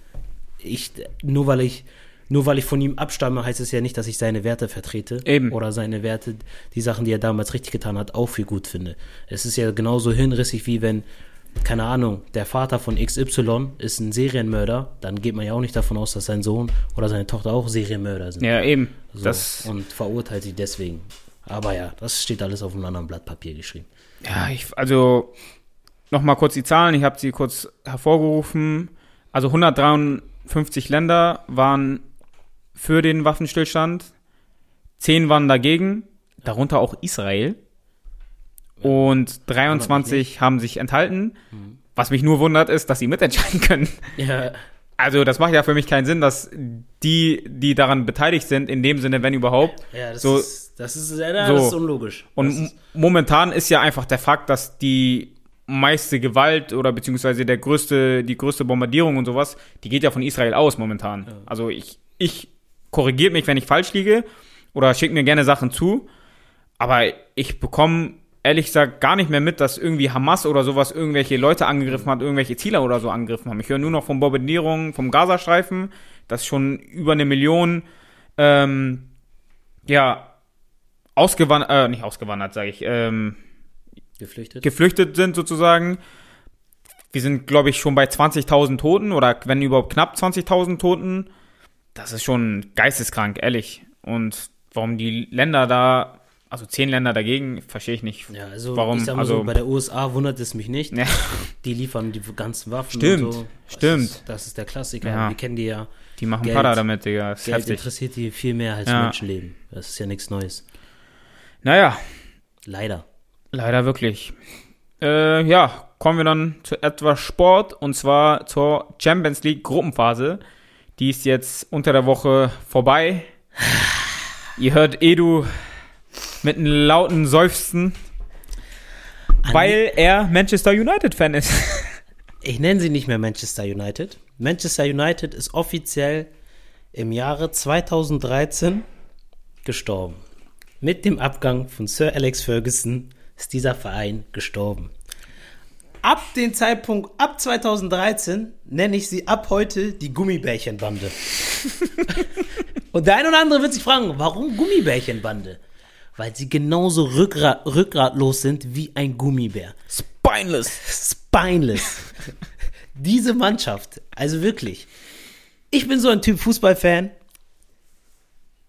Speaker 3: ich, nur weil ich, nur weil ich von ihm abstamme, heißt es ja nicht, dass ich seine Werte vertrete.
Speaker 2: Eben.
Speaker 3: Oder seine Werte, die Sachen, die er damals richtig getan hat, auch für gut finde. Es ist ja genauso hinrissig, wie wenn, keine Ahnung, der Vater von XY ist ein Serienmörder, dann geht man ja auch nicht davon aus, dass sein Sohn oder seine Tochter auch Serienmörder sind.
Speaker 2: ja, eben.
Speaker 3: So,
Speaker 2: Das,
Speaker 3: und verurteilt sie deswegen. Aber ja, das steht alles auf einem anderen Blatt Papier geschrieben.
Speaker 2: ja, ich, also, nochmal kurz die Zahlen, ich habe sie kurz hervorgerufen. Also 153 Länder waren für den Waffenstillstand, 10 waren dagegen, darunter auch Israel. Und 23 haben sich enthalten. Was mich nur wundert, ist, dass sie mitentscheiden können.
Speaker 3: Ja,
Speaker 2: Also, das macht ja für mich keinen Sinn, dass die, die daran beteiligt sind, in dem Sinne, wenn überhaupt.
Speaker 3: ja das,
Speaker 2: So-
Speaker 3: ist, das, ist, ja, das
Speaker 2: so.
Speaker 3: ist unlogisch.
Speaker 2: Und
Speaker 3: ist,
Speaker 2: momentan ist ja einfach der Fakt, dass die meiste Gewalt oder beziehungsweise der größte, die größte Bombardierung und sowas, die geht ja von Israel aus momentan. Also ich, ich korrigiert mich, wenn ich falsch liege oder schickt mir gerne Sachen zu, aber ich bekomme ehrlich gesagt gar nicht mehr mit, dass irgendwie Hamas oder sowas irgendwelche Leute angegriffen hat, irgendwelche Ziele oder so angegriffen haben. Ich höre nur noch von Bombardierungen vom Gazastreifen, dass schon über eine Million ähm, ja ausgewandert, äh, nicht ausgewandert, sage ich, ähm,
Speaker 3: geflüchtet.
Speaker 2: geflüchtet sind sozusagen. Wir sind, glaube ich, schon bei 20.000 Toten oder wenn überhaupt knapp 20.000 Toten. Das ist schon geisteskrank, ehrlich. Und warum die Länder da, also zehn Länder dagegen, verstehe ich nicht.
Speaker 3: ja, also
Speaker 2: warum,
Speaker 3: ich sag mal
Speaker 2: also,
Speaker 3: so, bei der USA wundert es mich nicht.
Speaker 2: Ja.
Speaker 3: Die liefern die ganzen Waffen
Speaker 2: Stimmt,
Speaker 3: und so. Das
Speaker 2: stimmt.
Speaker 3: Ist, das ist der Klassiker.
Speaker 2: Ja.
Speaker 3: Wir kennen die ja.
Speaker 2: die machen
Speaker 3: Geld-
Speaker 2: Pada damit, Digga. Das
Speaker 3: Geld
Speaker 2: heftig.
Speaker 3: interessiert die viel mehr als
Speaker 2: Ja.
Speaker 3: Menschenleben. Das ist ja nichts Neues.
Speaker 2: Naja,
Speaker 3: Leider.
Speaker 2: Leider wirklich. Äh, ja, kommen wir dann zu etwas Sport und zwar zur Champions League Gruppenphase. Die ist jetzt unter der Woche vorbei. Ihr hört Edu mit einem lauten Seufzen, weil er Manchester United-Fan ist.
Speaker 3: Ich nenne sie nicht mehr Manchester United. Manchester United ist offiziell im Jahre 2013 gestorben. Mit dem Abgang von Sir Alex Ferguson ist dieser Verein gestorben. Ab dem Zeitpunkt, ab 2013, nenne ich sie ab heute die Gummibärchenbande. Und der ein oder andere wird sich fragen, warum Gummibärchenbande? Weil sie genauso rückgrat, rückgratlos sind wie ein Gummibär.
Speaker 2: Spineless.
Speaker 3: Spineless. Diese Mannschaft, also wirklich. Ich bin so ein Typ Fußballfan.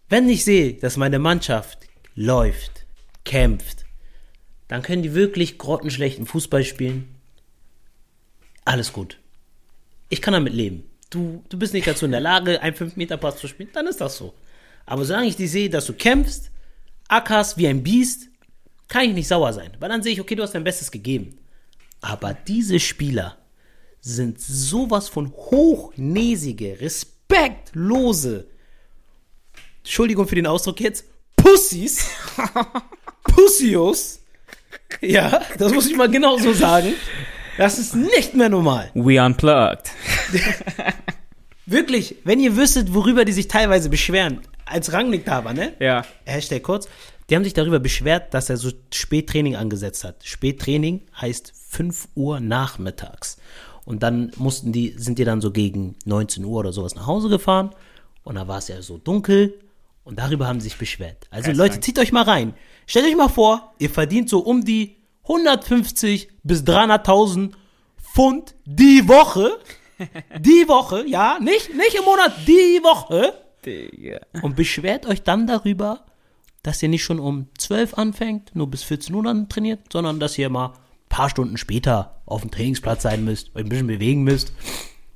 Speaker 3: Wenn ich sehe, dass meine Mannschaft läuft, kämpft, dann können die wirklich grottenschlechten Fußball spielen. Alles gut. Ich kann damit leben. Du, du bist nicht dazu in der Lage, einen 5-Meter-Pass zu spielen, dann ist das so. Aber solange ich die sehe, dass du kämpfst, ackerst wie ein Biest, kann ich nicht sauer sein. Weil dann sehe ich, okay, du hast dein Bestes gegeben. Aber diese Spieler sind sowas von hochnäsige, respektlose, Entschuldigung für den Ausdruck jetzt, Pussys, Pussios. Ja, das muss ich mal genau so sagen. Das ist nicht mehr normal.
Speaker 2: We unplugged.
Speaker 3: Wirklich, wenn ihr wüsstet, worüber die sich teilweise beschweren, als Rangnick-Haber, ne?
Speaker 2: Ja.
Speaker 3: Hashtag kurz. Die haben sich darüber beschwert, dass er so Spättraining angesetzt hat. Spättraining heißt 5 Uhr nachmittags. Und dann mussten die, sind die dann so gegen 19 Uhr oder sowas nach Hause gefahren. Und da war es ja so dunkel. Und darüber haben sie sich beschwert. Also. Leute, zieht euch mal rein. Stellt euch mal vor, ihr verdient so um die 150 bis 300.000 Pfund die Woche. Die Woche, ja, nicht, nicht im Monat, die Woche.
Speaker 2: Digga.
Speaker 3: Und beschwert euch dann darüber, dass ihr nicht schon um 12 anfängt, nur bis 14 Uhr dann trainiert, sondern dass ihr mal ein paar Stunden später auf dem Trainingsplatz sein müsst, euch ein bisschen bewegen müsst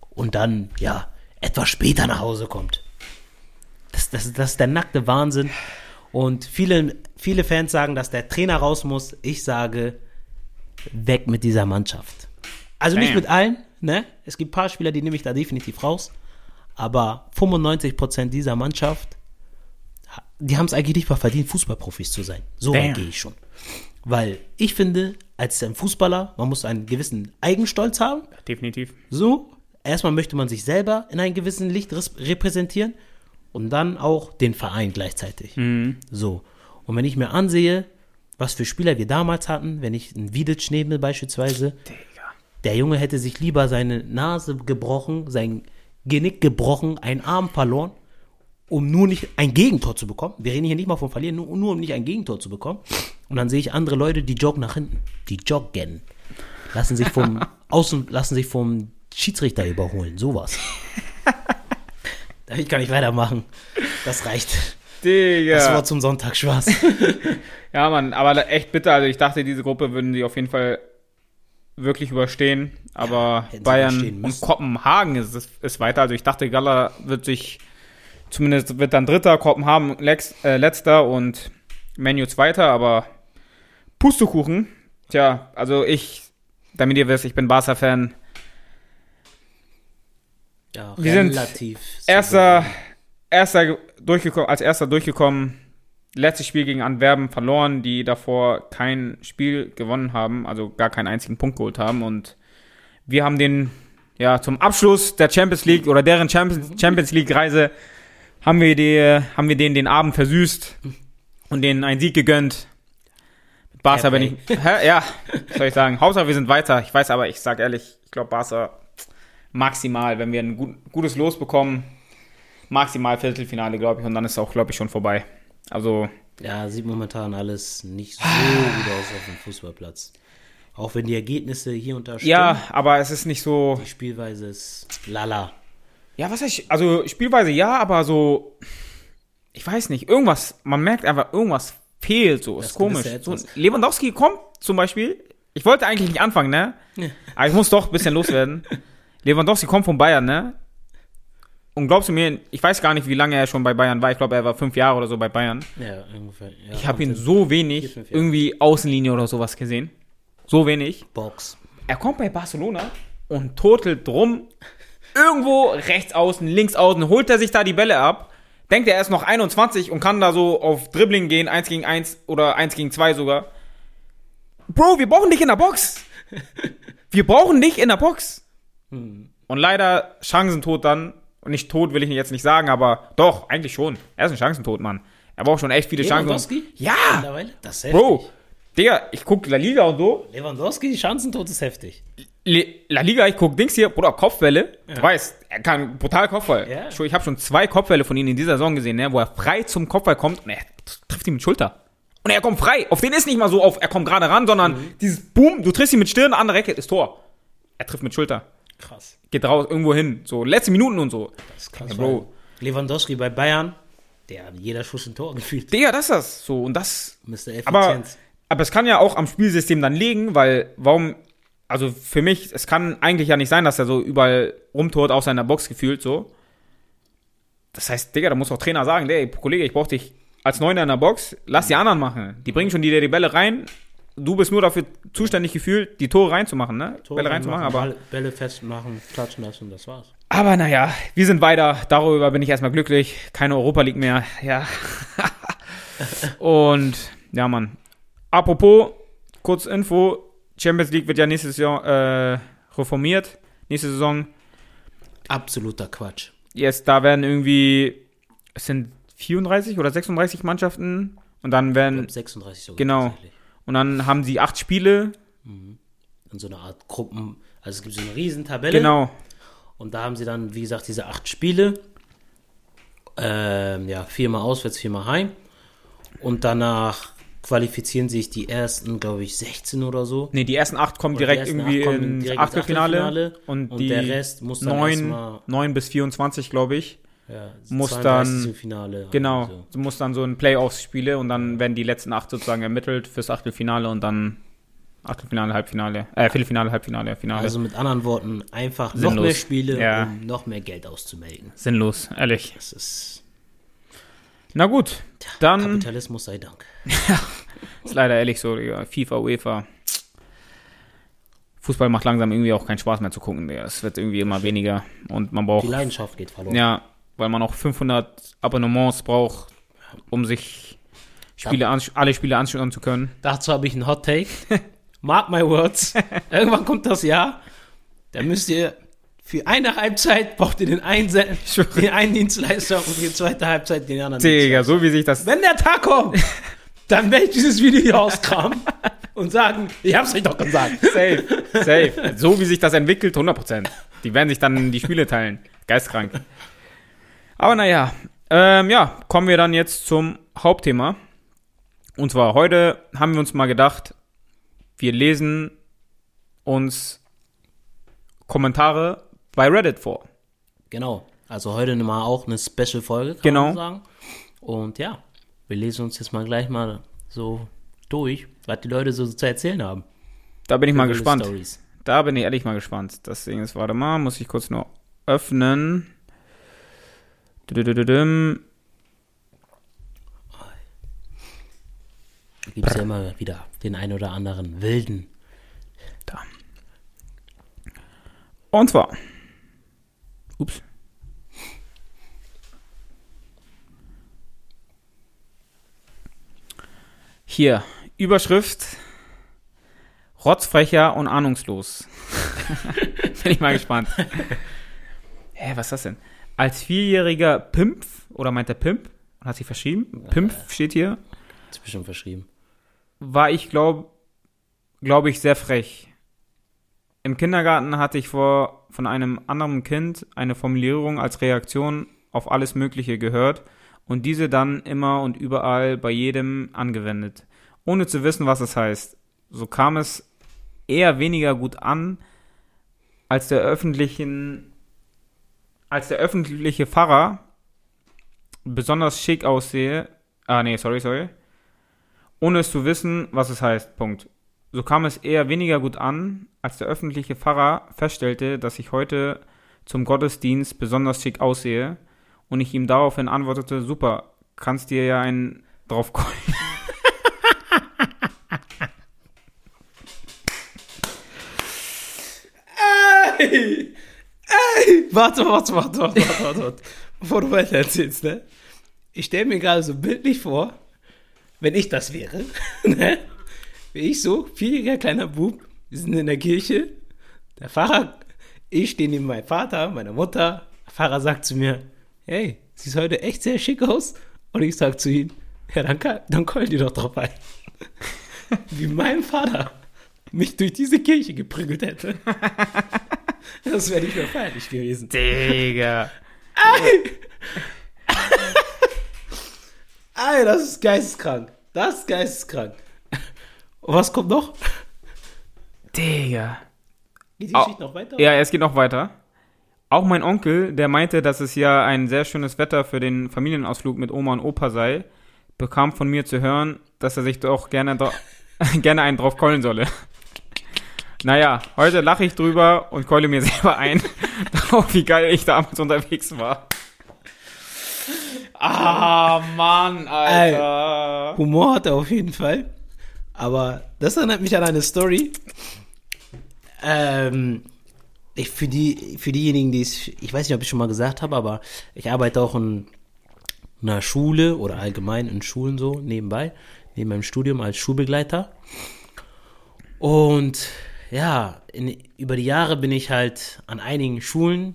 Speaker 3: und dann, ja, etwas später nach Hause kommt. Das, das, das ist der nackte Wahnsinn. Und viele, viele Fans sagen, dass der Trainer raus muss. Ich sage, weg mit dieser Mannschaft. Also nicht
Speaker 2: Damn.
Speaker 3: mit allen, ne? Es gibt ein paar Spieler, die nehme ich da definitiv raus. Aber 95% dieser Mannschaft, die haben es eigentlich nicht mal verdient, Fußballprofis zu sein. So weit gehe ich schon. Weil ich finde, als ein Fußballer, man muss einen gewissen Eigenstolz haben.
Speaker 2: Definitiv.
Speaker 3: So, erstmal möchte man sich selber in einem gewissen Licht repräsentieren und dann auch den Verein gleichzeitig. So. Und wenn ich mir ansehe, was für Spieler wir damals hatten, wenn ich einen Vidic nehme beispielsweise,
Speaker 2: Digga.
Speaker 3: der Junge hätte sich lieber seine Nase gebrochen, sein Genick gebrochen, einen Arm verloren, um nur nicht ein Gegentor zu bekommen. Wir reden hier nicht mal von verlieren, nur, nur um nicht ein Gegentor zu bekommen. Und dann sehe ich andere Leute, die joggen nach hinten. Die joggen. Lassen sich vom Außen, lassen sich vom Schiedsrichter überholen. Sowas. Damit kann ich weitermachen. Das reicht.
Speaker 2: Digga.
Speaker 3: Das war zum Sonntag Spaß.
Speaker 2: Ja, Mann, aber echt bitter. Also ich dachte, diese Gruppe würden sie auf jeden Fall wirklich überstehen. Aber
Speaker 3: sie
Speaker 2: Bayern und. Kopenhagen ist, ist, ist weiter. Also ich dachte, Gala wird sich, zumindest wird dann Dritter, Kopenhagen Lex, äh, Letzter und Menu Zweiter, aber Pustekuchen. Tja, also ich, damit ihr wisst, ich bin Barca-Fan.
Speaker 3: Ja,
Speaker 2: Wir sind
Speaker 3: relativ.
Speaker 2: Erster, erster ge- durchgekommen, als erster durchgekommen. Letztes Spiel gegen Antwerpen verloren, die davor kein Spiel gewonnen haben, also gar keinen einzigen Punkt geholt haben. Und wir haben den, ja, zum Abschluss der Champions League oder deren Champions, Champions League Reise haben wir die, haben wir denen den Abend versüßt und denen einen Sieg gegönnt. Barca bin ich, hä? ja, was soll ich sagen. Hauptsache wir sind weiter. Ich weiß aber, ich sag ehrlich, ich glaube Barca maximal, wenn wir ein gut, gutes Los bekommen, maximal Viertelfinale, glaube ich, und dann ist auch, glaube ich, schon vorbei. Also,
Speaker 3: Ja, sieht momentan alles nicht so gut aus auf dem Fußballplatz. Auch wenn die Ergebnisse hier und da stimmen.
Speaker 2: ja, aber es ist nicht so.
Speaker 3: Die Spielweise ist lala.
Speaker 2: Ja, was heißt, also Spielweise ja, aber so, ich weiß nicht, irgendwas, man merkt einfach, irgendwas fehlt so, ist
Speaker 3: Das
Speaker 2: komisch.
Speaker 3: gewisse
Speaker 2: So. Lewandowski kommt zum Beispiel, ich wollte eigentlich nicht anfangen, ne? Aber ich muss doch ein bisschen loswerden. Lewandowski kommt von Bayern, ne? Und glaubst du mir, ich weiß gar nicht, wie lange er schon bei Bayern war. Ich glaube, er war fünf Jahre oder so bei Bayern.
Speaker 3: Ja, ungefähr. Ja,
Speaker 2: Ich habe ihn so wenig irgendwie Außenlinie oder sowas gesehen. So wenig.
Speaker 3: Box.
Speaker 2: Er kommt bei Barcelona und totelt drum. Irgendwo rechts außen, links außen, holt er sich da die Bälle ab. Denkt er, er ist noch 21 und kann da so auf Dribbling gehen, 1 gegen 1 oder 1 gegen 2 sogar. Bro, wir brauchen dich in der Box. Wir brauchen dich in der Box.
Speaker 3: Hm.
Speaker 2: Und leider Chancentod dann. Und nicht tot will ich jetzt nicht sagen, aber doch, eigentlich schon. Er ist ein Chancentod, Mann. Er braucht schon echt viele Chancen.
Speaker 3: Lewandowski?
Speaker 2: Ja,
Speaker 3: Mittlerweile? Das ist heftig.
Speaker 2: Bro. Digga, ich guck La Liga und so.
Speaker 3: Lewandowski, Chancentod ist heftig.
Speaker 2: Le- La Liga, ich guck Dings hier, Bruder, Kopfbälle. Du weißt, er kann brutal Kopfball.
Speaker 3: Ja.
Speaker 2: Ich habe schon zwei Kopfbälle von ihm in dieser Saison gesehen, ne, wo er frei zum Kopfball kommt und er trifft ihn mit Schulter. Und er kommt frei. Auf den ist nicht mal so auf, er kommt gerade ran, sondern
Speaker 3: Mhm.
Speaker 2: dieses Boom, du triffst ihn mit Stirn, andere Ecke ist Tor. Er trifft mit Schulter.
Speaker 3: Krass.
Speaker 2: Geht raus, irgendwo hin. So, letzte Minuten und so.
Speaker 3: Das ist krass.
Speaker 2: Ja, Bro.
Speaker 3: Lewandowski bei Bayern, der hat jeder Schuss ein Tor gefühlt.
Speaker 2: Digga, das ist das. So, und das
Speaker 3: Mr.
Speaker 2: Aber,
Speaker 3: Effizienz.
Speaker 2: aber es kann ja auch am Spielsystem dann liegen, weil warum, also für mich, es kann eigentlich ja nicht sein, dass er so überall rumtort aus seiner Box gefühlt so. Das heißt, Digga, da muss auch Trainer sagen, ey, Kollege, ich brauch dich als Neuner in der Box, lass die anderen machen. Die bringen schon die, die Bälle rein. Du bist nur dafür zuständig gefühlt, die Tore reinzumachen, ne?
Speaker 3: Tore
Speaker 2: Bälle reinzumachen,
Speaker 3: machen,
Speaker 2: aber.
Speaker 3: Bälle festmachen, klatschen lassen, das war's.
Speaker 2: Aber naja, wir sind weiter. Darüber bin ich erstmal glücklich. Keine Europa League mehr. Ja. Und ja, Mann. Apropos, kurz Info. Champions League wird ja nächste Saison äh, reformiert. Nächste Saison.
Speaker 3: Absoluter Quatsch.
Speaker 2: Jetzt, da werden irgendwie, es sind 34 oder 36 Mannschaften. Und dann werden,
Speaker 3: glaub, 36 sogar.
Speaker 2: Genau. Und dann haben sie acht Spiele.
Speaker 3: In so einer Art Gruppen, Also es gibt so eine riesen Tabelle.
Speaker 2: Genau.
Speaker 3: Und da haben sie dann, wie gesagt, diese acht Spiele. Ähm, ja, viermal auswärts, viermal heim. Und danach qualifizieren sich die ersten, glaube ich, 16 oder so.
Speaker 2: Nee, die ersten acht kommen
Speaker 3: die
Speaker 2: direkt irgendwie
Speaker 3: kommen ins
Speaker 2: Achtelfinale.
Speaker 3: Achtelfinale.
Speaker 2: Und,
Speaker 3: Und
Speaker 2: die
Speaker 3: der Rest muss dann
Speaker 2: neun,
Speaker 3: erstmal-
Speaker 2: 9 bis 24, glaube ich.
Speaker 3: Ja,
Speaker 2: Muss
Speaker 3: 32.
Speaker 2: dann-
Speaker 3: Finale.
Speaker 2: Genau.
Speaker 3: Also.
Speaker 2: Du musst dann so ein Playoffs-Spiele und dann werden die letzten acht sozusagen ermittelt fürs Achtelfinale und dann Achtelfinale, Halbfinale, äh, Viertelfinale, Halbfinale, Finale.
Speaker 3: Also mit anderen Worten, einfach noch
Speaker 2: Sinnlos.
Speaker 3: mehr Spiele,
Speaker 2: Ja.
Speaker 3: um noch mehr Geld auszumelden.
Speaker 2: Sinnlos, ehrlich.
Speaker 3: Das ist
Speaker 2: Na gut, dann
Speaker 3: Kapitalismus sei Dank.
Speaker 2: ist leider ehrlich so, Digga. FIFA, UEFA. Fußball macht langsam irgendwie auch keinen Spaß mehr zu gucken, Digga. Es wird irgendwie immer weniger und man braucht
Speaker 3: Die Leidenschaft geht verloren.
Speaker 2: Ja, weil man auch 500 Abonnements braucht, um sich Spiele ans- alle Spiele anschauen zu können.
Speaker 3: Dazu habe ich einen Hot Take. Mark my words. Irgendwann kommt das Jahr. Da müsst ihr für eine Halbzeit braucht ihr den einen, den einen Dienstleister und für die zweite Halbzeit den anderen.
Speaker 2: Digga, so wie sich das.
Speaker 3: Wenn der Tag kommt, dann werde ich dieses Video hier auskramen und sagen, ich hab's euch doch gesagt.
Speaker 2: Safe, safe. So wie sich das entwickelt, 100%. Die werden sich dann die Spiele teilen. Geistkrank. Aber naja, ähm, ja, kommen wir dann jetzt zum Hauptthema. Und zwar heute haben wir uns mal gedacht, wir lesen uns Kommentare bei Reddit vor.
Speaker 3: Genau. Also heute mal auch eine Special-Folge, kann
Speaker 2: Genau.
Speaker 3: man sagen. Und ja, wir lesen uns jetzt mal gleich mal so durch, was die Leute so zu erzählen haben.
Speaker 2: Da bin ich mal gespannt.
Speaker 3: Stories.
Speaker 2: Da bin ich ehrlich mal gespannt. Deswegen ist, warte mal, muss ich kurz nur öffnen.
Speaker 3: Gibt es ja immer wieder den ein oder anderen Wilden.
Speaker 2: Da. Und zwar. Ups. Hier, Überschrift. Rotzfrecher und ahnungslos. Bin ich mal gespannt. Hä, was ist das denn? Als vierjähriger Pimp, oder meint der Pimp? Hat sich verschrieben? Pimp steht hier.
Speaker 3: Ist bestimmt verschrieben.
Speaker 2: war ich, glaube glaub ich, sehr frech. Im Kindergarten hatte ich vor, von einem anderen Kind eine Formulierung als Reaktion auf alles Mögliche gehört und diese dann immer und überall bei jedem angewendet, ohne zu wissen, was es heißt. So kam es eher weniger gut an, als der öffentlichen, als der öffentliche Pfarrer besonders schick aussehe. Ah, nee, sorry, sorry ohne es zu wissen, was es heißt. Punkt. So kam es eher weniger gut an, als der öffentliche Pfarrer feststellte, dass ich heute zum Gottesdienst besonders schick aussehe und ich ihm daraufhin antwortete, super, kannst dir ja einen drauf.
Speaker 3: Warte, warte, warte, warte, warte, warte, warte. Bevor du weiter erzählst, ne? Ich stelle mir gerade so bildlich vor, wenn ich das wäre, ne? Wie ich so, vierjähriger kleiner Bub, wir sind in der Kirche, der Pfarrer, ich stehe neben meinem Vater, meiner Mutter, der Pfarrer sagt zu mir, hey, siehst heute echt sehr schick aus. Und ich sag zu ihm, ja, dann, dann keul dir doch drauf ein. Wie mein Vater mich durch diese Kirche geprügelt hätte. Das wäre nicht mehr feierlich gewesen.
Speaker 2: Digga.
Speaker 3: Ey, das ist geisteskrank. Das ist geisteskrank. Und was kommt noch?
Speaker 2: Digga.
Speaker 3: Geht die
Speaker 2: Au-
Speaker 3: Geschichte noch weiter?
Speaker 2: Ja, es geht noch weiter. Auch mein Onkel, der meinte, dass es ja ein sehr schönes Wetter für den Familienausflug mit Oma und Opa sei, bekam von mir zu hören, dass er sich doch gerne, gerne einen drauf keulen solle. Naja, heute lache ich drüber und keule mir selber ein, darauf, wie geil ich damals unterwegs war. Ah, Mann, Alter.
Speaker 3: Humor hat er auf jeden Fall. Aber das erinnert mich an eine Story. Ähm, ich, für, die, für diejenigen, die es, ich weiß nicht, ob ich schon mal gesagt habe, aber ich arbeite auch in einer Schule oder allgemein in Schulen so nebenbei, neben meinem Studium als Schulbegleiter. Und ja, in, über die Jahre bin ich halt an einigen Schulen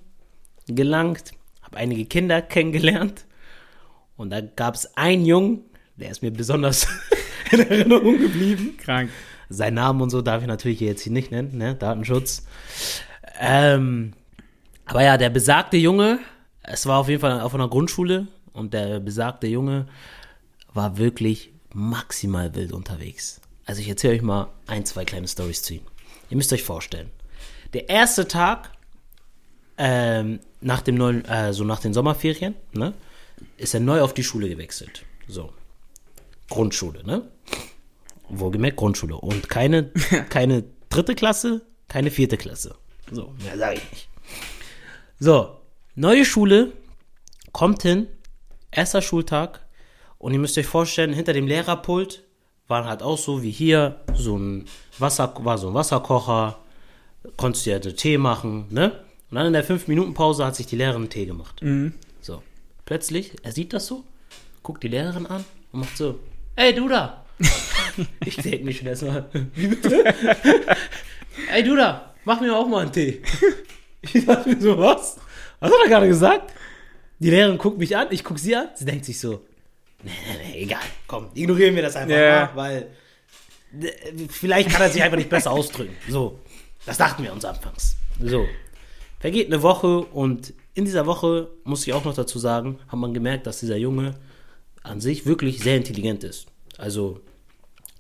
Speaker 3: gelangt, habe einige Kinder kennengelernt. Und da gab es einen Jungen, der ist mir besonders in Erinnerung geblieben.
Speaker 2: Krank.
Speaker 3: Sein Namen und so darf ich natürlich jetzt hier nicht nennen, ne? Datenschutz. Ähm, aber ja, der besagte Junge, es war auf jeden Fall auf einer Grundschule und der besagte Junge war wirklich maximal wild unterwegs. Also ich erzähle euch mal ein, zwei kleine Stories zu ihm. Ihr müsst euch vorstellen. Der erste Tag ähm, nach dem neuen, äh, so nach den Sommerferien, ne, ist er neu auf die Schule gewechselt. So. Grundschule, ne? Wohlgemerkt Grundschule. Und keine, keine dritte Klasse, keine vierte Klasse. So, mehr sage ich nicht. So, neue Schule, kommt hin, erster Schultag. Und ihr müsst euch vorstellen, hinter dem Lehrerpult waren halt auch so wie hier, so ein Wasser, war so ein Wasserkocher, konntest du ja einen Tee machen, ne? Und dann in der 5-Minuten-Pause hat sich die Lehrerin einen Tee gemacht. So. Plötzlich, er sieht das so, guckt die Lehrerin an und macht so, ey, du da! ich denke mich schon erstmal, wie bitte? ey, du da, mach mir auch mal einen Tee. Ich dachte mir so, was? Was hat er gerade gesagt? Die Lehrerin guckt mich an, ich guck sie an, sie denkt sich so, nee, nee, nee, egal, komm, ignorieren wir das einfach
Speaker 2: Ja.
Speaker 3: mal, weil vielleicht kann er sich einfach nicht besser ausdrücken. So, das dachten wir uns anfangs. So, vergeht eine Woche und in dieser Woche, muss ich auch noch dazu sagen, hat man gemerkt, dass dieser Junge an sich wirklich sehr intelligent ist. Also,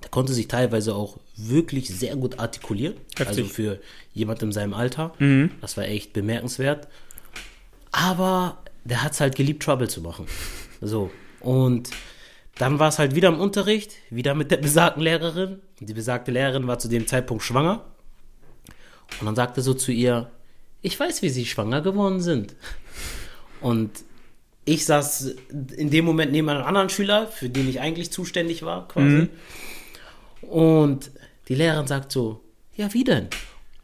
Speaker 3: der konnte sich teilweise auch wirklich sehr gut artikulieren.
Speaker 2: Heftig.
Speaker 3: Also für jemand in seinem Alter. Das war echt bemerkenswert. Aber der hat es halt geliebt, Trouble zu machen. So. Und dann war es halt wieder im Unterricht, wieder mit der besagten Lehrerin. Die besagte Lehrerin war zu dem Zeitpunkt schwanger. Und dann sagte so zu ihr, ich weiß, wie Sie schwanger geworden sind. Und ich saß in dem Moment neben einem anderen Schüler, für den ich eigentlich zuständig war, quasi. Und die Lehrerin sagt so, ja, wie denn?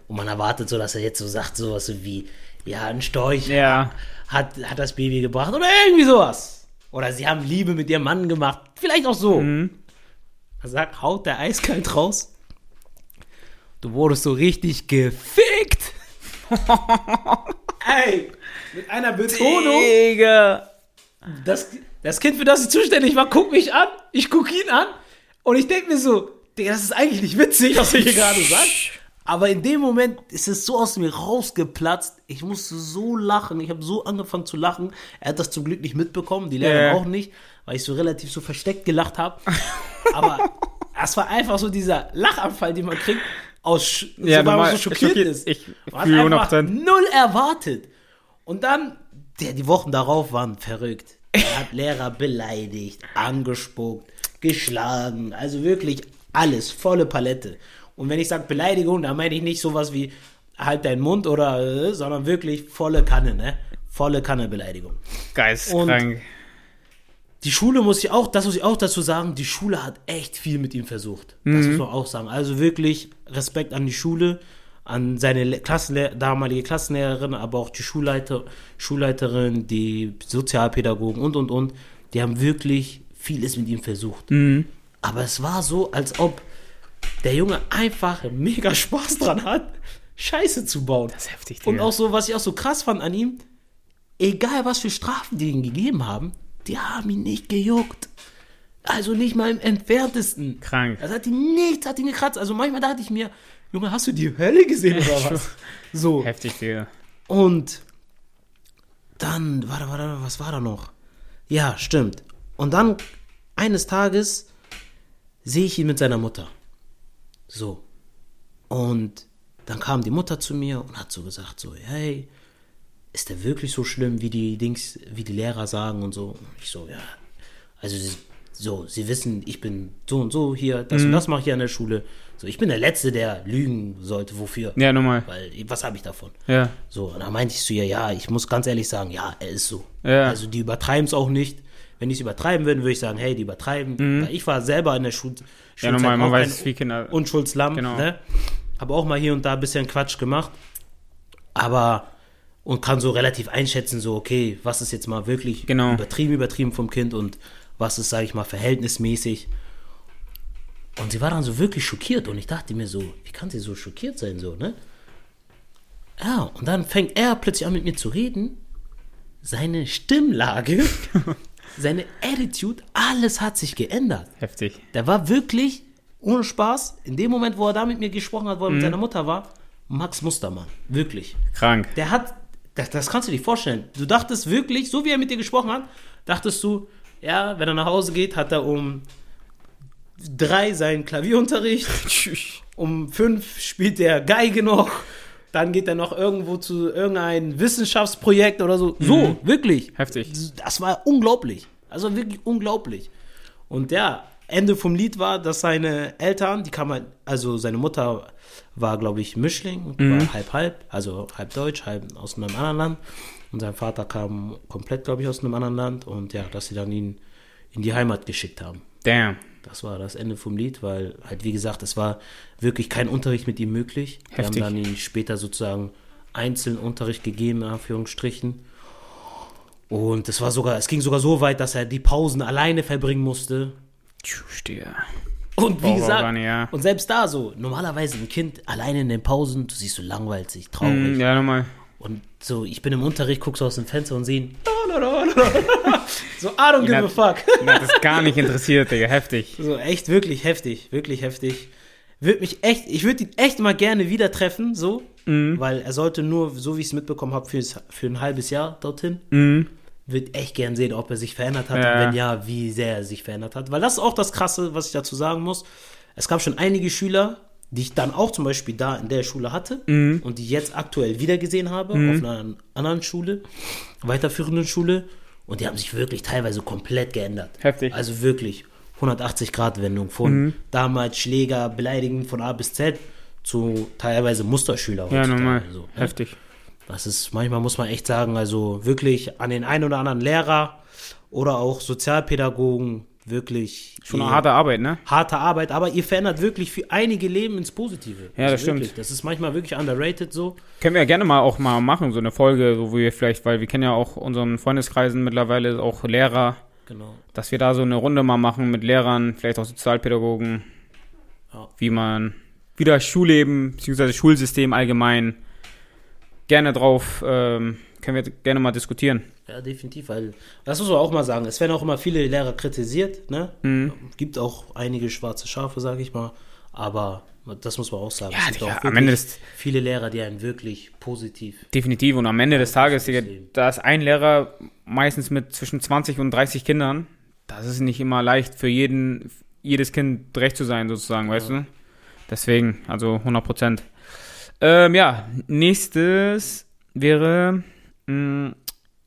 Speaker 3: Und man erwartet so, dass er jetzt so sagt, sowas so wie, ja, ein Storch
Speaker 2: Ja.
Speaker 3: hat, hat das Baby gebracht oder irgendwie sowas. Oder sie haben Liebe mit ihrem Mann gemacht. Vielleicht auch so. Da sagt, haut der eiskalt raus. Du wurdest so richtig gefickt. Ey, mit einer Betonung.
Speaker 2: Digga.
Speaker 3: Das, das Kind, für das ich zuständig war, guckt mich an. Ich gucke ihn an. Und ich denke mir so, Digga, das ist eigentlich nicht witzig, was er hier gerade sagt. Aber in dem Moment ist es so aus mir rausgeplatzt. Ich musste so lachen. Ich habe so angefangen zu lachen. Er hat das zum Glück nicht mitbekommen, die Lehrerin
Speaker 2: Ja.
Speaker 3: auch nicht, weil ich so relativ so versteckt gelacht habe. Aber es war einfach so dieser Lachanfall, den man kriegt, aus,
Speaker 2: Ja,
Speaker 3: so, weil man so schockiert
Speaker 2: Schockiert.
Speaker 3: ist.
Speaker 2: Ich
Speaker 3: Man hat einfach
Speaker 2: 100%.
Speaker 3: null erwartet. Und dann, der, die Wochen darauf waren verrückt. Er hat Lehrer beleidigt, angespuckt, geschlagen, also wirklich alles, volle Palette. Und wenn ich sage Beleidigung, dann meine ich nicht sowas wie halt deinen Mund oder, äh, sondern wirklich volle Kanne, ne? Volle Kanne Beleidigung.
Speaker 2: Geisteskrank.
Speaker 3: Die Schule muss ich auch, das muss ich auch dazu sagen, die Schule hat echt viel mit ihm versucht. Das muss man auch sagen. Also wirklich Respekt an die Schule, an seine Le- Klassenle damalige Klassenlehrerin, aber auch die Schulleiter, Schulleiterin, die Sozialpädagogen und und und. Die haben wirklich vieles mit ihm versucht. Aber es war so, als ob der Junge einfach mega Spaß dran hat, Scheiße zu bauen.
Speaker 2: Das ist heftig,
Speaker 3: Und
Speaker 2: Digga.
Speaker 3: auch so, was ich auch so krass fand an ihm, egal was für Strafen die ihm gegeben haben, die haben ihn nicht gejuckt. Also nicht mal im entferntesten.
Speaker 2: Krank.
Speaker 3: Das hat ihn nichts, hat ihn gekratzt. Also manchmal dachte ich mir, Junge, hast du die Hölle gesehen oder was? So.
Speaker 2: Heftig, Digga.
Speaker 3: Und dann, warte, warte, was war da noch? Ja, stimmt. Und dann, eines Tages, sehe ich ihn mit seiner Mutter. So. Und dann kam die Mutter zu mir und hat so gesagt, so, hey, ist der wirklich so schlimm, wie die Dings, wie die Lehrer sagen und so? Und ich so, ja. Also, sie, so, sie wissen, ich bin so und so hier, das und das mache ich hier an der Schule. So, ich bin der Letzte, der lügen sollte. Wofür?
Speaker 2: Ja, nochmal.
Speaker 3: Weil, was habe ich davon?
Speaker 2: Ja.
Speaker 3: So, und dann meinte ich zu ihr, ja, ich muss ganz ehrlich sagen, ja, er ist so.
Speaker 2: Ja.
Speaker 3: Also die übertreiben es auch nicht. Wenn die es übertreiben würden, würde ich sagen, hey, die übertreiben. Weil ich war selber in der Schul
Speaker 2: Mhm. Ja,
Speaker 3: Schulzeit
Speaker 2: normal, man weiß, wie Kinder.
Speaker 3: Unschuldslamm,
Speaker 2: Genau.
Speaker 3: ne? Habe auch mal hier und da ein bisschen Quatsch gemacht. Aber, und kann so relativ einschätzen, so, okay, was ist jetzt mal wirklich
Speaker 2: Genau.
Speaker 3: übertrieben, übertrieben vom Kind und was ist, sage ich mal, verhältnismäßig. Und sie war dann so wirklich schockiert und ich dachte mir so, wie kann sie so schockiert sein, so, ne? Ja, und dann fängt er plötzlich an mit mir zu reden. Seine Stimmlage, seine Attitude, alles hat sich geändert.
Speaker 2: Heftig.
Speaker 3: Der war wirklich ohne Spaß, in dem Moment, wo er da mit mir gesprochen hat, wo er
Speaker 2: Mhm.
Speaker 3: mit seiner Mutter war, Max Mustermann. Wirklich.
Speaker 2: Krank.
Speaker 3: Der hat, das, das kannst du dir vorstellen. Du dachtest wirklich, so wie er mit dir gesprochen hat, dachtest du, ja, wenn er nach Hause geht, hat er um drei seinen Klavierunterricht, um fünf spielt er Geige noch, dann geht er noch irgendwo zu irgendein Wissenschaftsprojekt oder so. So, wirklich.
Speaker 2: Heftig.
Speaker 3: Das war unglaublich. Also wirklich unglaublich. Und ja, Ende vom Lied war, dass seine Eltern, die kamen, also seine Mutter war, glaube ich, Mischling, war halb halb, also halb deutsch, halb aus einem anderen Land. Und sein Vater kam komplett, glaube ich, aus einem anderen Land. Und ja, dass sie dann ihn in die Heimat geschickt haben.
Speaker 2: Damn.
Speaker 3: Das war das Ende vom Lied, weil halt, wie gesagt, es war wirklich kein Unterricht mit ihm möglich.
Speaker 2: Heftig.
Speaker 3: Wir haben dann ihm später sozusagen einzeln Unterricht gegeben, in Anführungsstrichen. Und es war sogar, es ging sogar so weit, dass er die Pausen alleine verbringen musste.
Speaker 2: Stehe.
Speaker 3: Und wie gesagt,
Speaker 2: ja.
Speaker 3: und selbst da so, normalerweise ein Kind alleine in den Pausen, du siehst so langweilig, traurig.
Speaker 2: Mm, ja, nochmal.
Speaker 3: Und so, ich bin im Unterricht, guck so aus dem Fenster und sehe ihn. so, I don't give a fuck.
Speaker 2: Hat das gar nicht interessiert, Digga. Heftig.
Speaker 3: So, echt wirklich heftig, wirklich heftig. Würde mich echt, ich würde ihn echt mal gerne wieder treffen, so, weil er sollte nur, so wie ich es mitbekommen habe, für, für ein halbes Jahr dorthin.
Speaker 2: Mhm.
Speaker 3: Würde echt gern sehen, ob er sich verändert hat
Speaker 2: Ja.
Speaker 3: und wenn ja, wie sehr er sich verändert hat. Weil das ist auch das Krasse, was ich dazu sagen muss. Es gab schon einige Schüler, die ich dann auch zum Beispiel da in der Schule hatte und die jetzt aktuell wieder gesehen habe auf einer anderen Schule, weiterführenden Schule. Und die haben sich wirklich teilweise komplett geändert.
Speaker 2: Heftig.
Speaker 3: Also wirklich 180 Grad Wendung von damals Schläger, Beleidigen von A bis Z zu teilweise Musterschüler.
Speaker 2: Ja, normal.
Speaker 3: Also, ne?
Speaker 2: Heftig.
Speaker 3: Das ist, manchmal muss man echt sagen, also wirklich an den einen oder anderen Lehrer oder auch Sozialpädagogen wirklich
Speaker 2: Schon eine harte Arbeit, ne?
Speaker 3: harte Arbeit, aber ihr verändert wirklich für einige Leben ins Positive.
Speaker 2: Ja, das stimmt.
Speaker 3: Wirklich, das ist manchmal wirklich underrated so.
Speaker 2: Können wir ja gerne mal auch mal machen, so eine Folge, wo wir vielleicht, weil wir kennen ja auch unseren Freundeskreisen mittlerweile auch Lehrer,
Speaker 3: Genau.
Speaker 2: dass wir da so eine Runde mal machen mit Lehrern, vielleicht auch Sozialpädagogen,
Speaker 3: Ja.
Speaker 2: wie man wieder Schulleben, beziehungsweise Schulsystem allgemein gerne drauf, ähm, können wir gerne mal diskutieren.
Speaker 3: Ja, definitiv, weil das muss man auch mal sagen. Es werden auch immer viele Lehrer kritisiert, ne?
Speaker 2: Mhm.
Speaker 3: Gibt auch einige schwarze Schafe, sage ich mal, aber das muss man auch sagen.
Speaker 2: Ja,
Speaker 3: es gibt auch
Speaker 2: am Ende des-
Speaker 3: viele Lehrer, die einen wirklich positiv.
Speaker 2: Definitiv. Und am Ende des Tages, da ist ein Lehrer meistens mit zwischen 20 und 30 Kindern. Das ist nicht immer leicht für jeden, jedes Kind recht zu sein, sozusagen, weißt du? Deswegen, also 100 Prozent. Ähm, ja, nächstes wäre,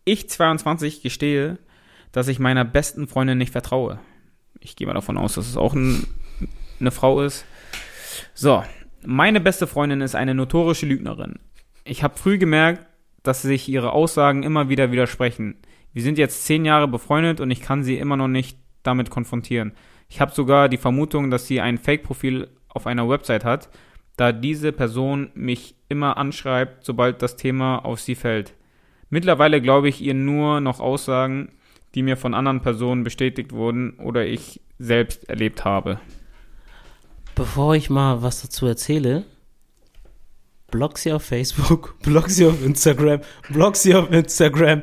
Speaker 2: ich 22 gestehe, dass ich meiner besten Freundin nicht vertraue. Ich gehe mal davon aus, dass es auch ein, eine Frau ist. So, meine beste Freundin ist eine notorische Lügnerin. Ich habe früh gemerkt, dass sich ihre Aussagen immer wieder widersprechen. Wir sind jetzt zehn Jahre befreundet und ich kann sie immer noch nicht damit konfrontieren. Ich habe sogar die Vermutung, dass sie ein Fake-Profil auf einer Website hat, da diese Person mich immer anschreibt, sobald das Thema auf sie fällt. Mittlerweile glaube ich ihr nur noch Aussagen, die mir von anderen Personen bestätigt wurden oder ich selbst erlebt habe.
Speaker 3: Bevor ich mal was dazu erzähle, block sie auf Facebook, block sie auf Instagram, block sie auf Instagram,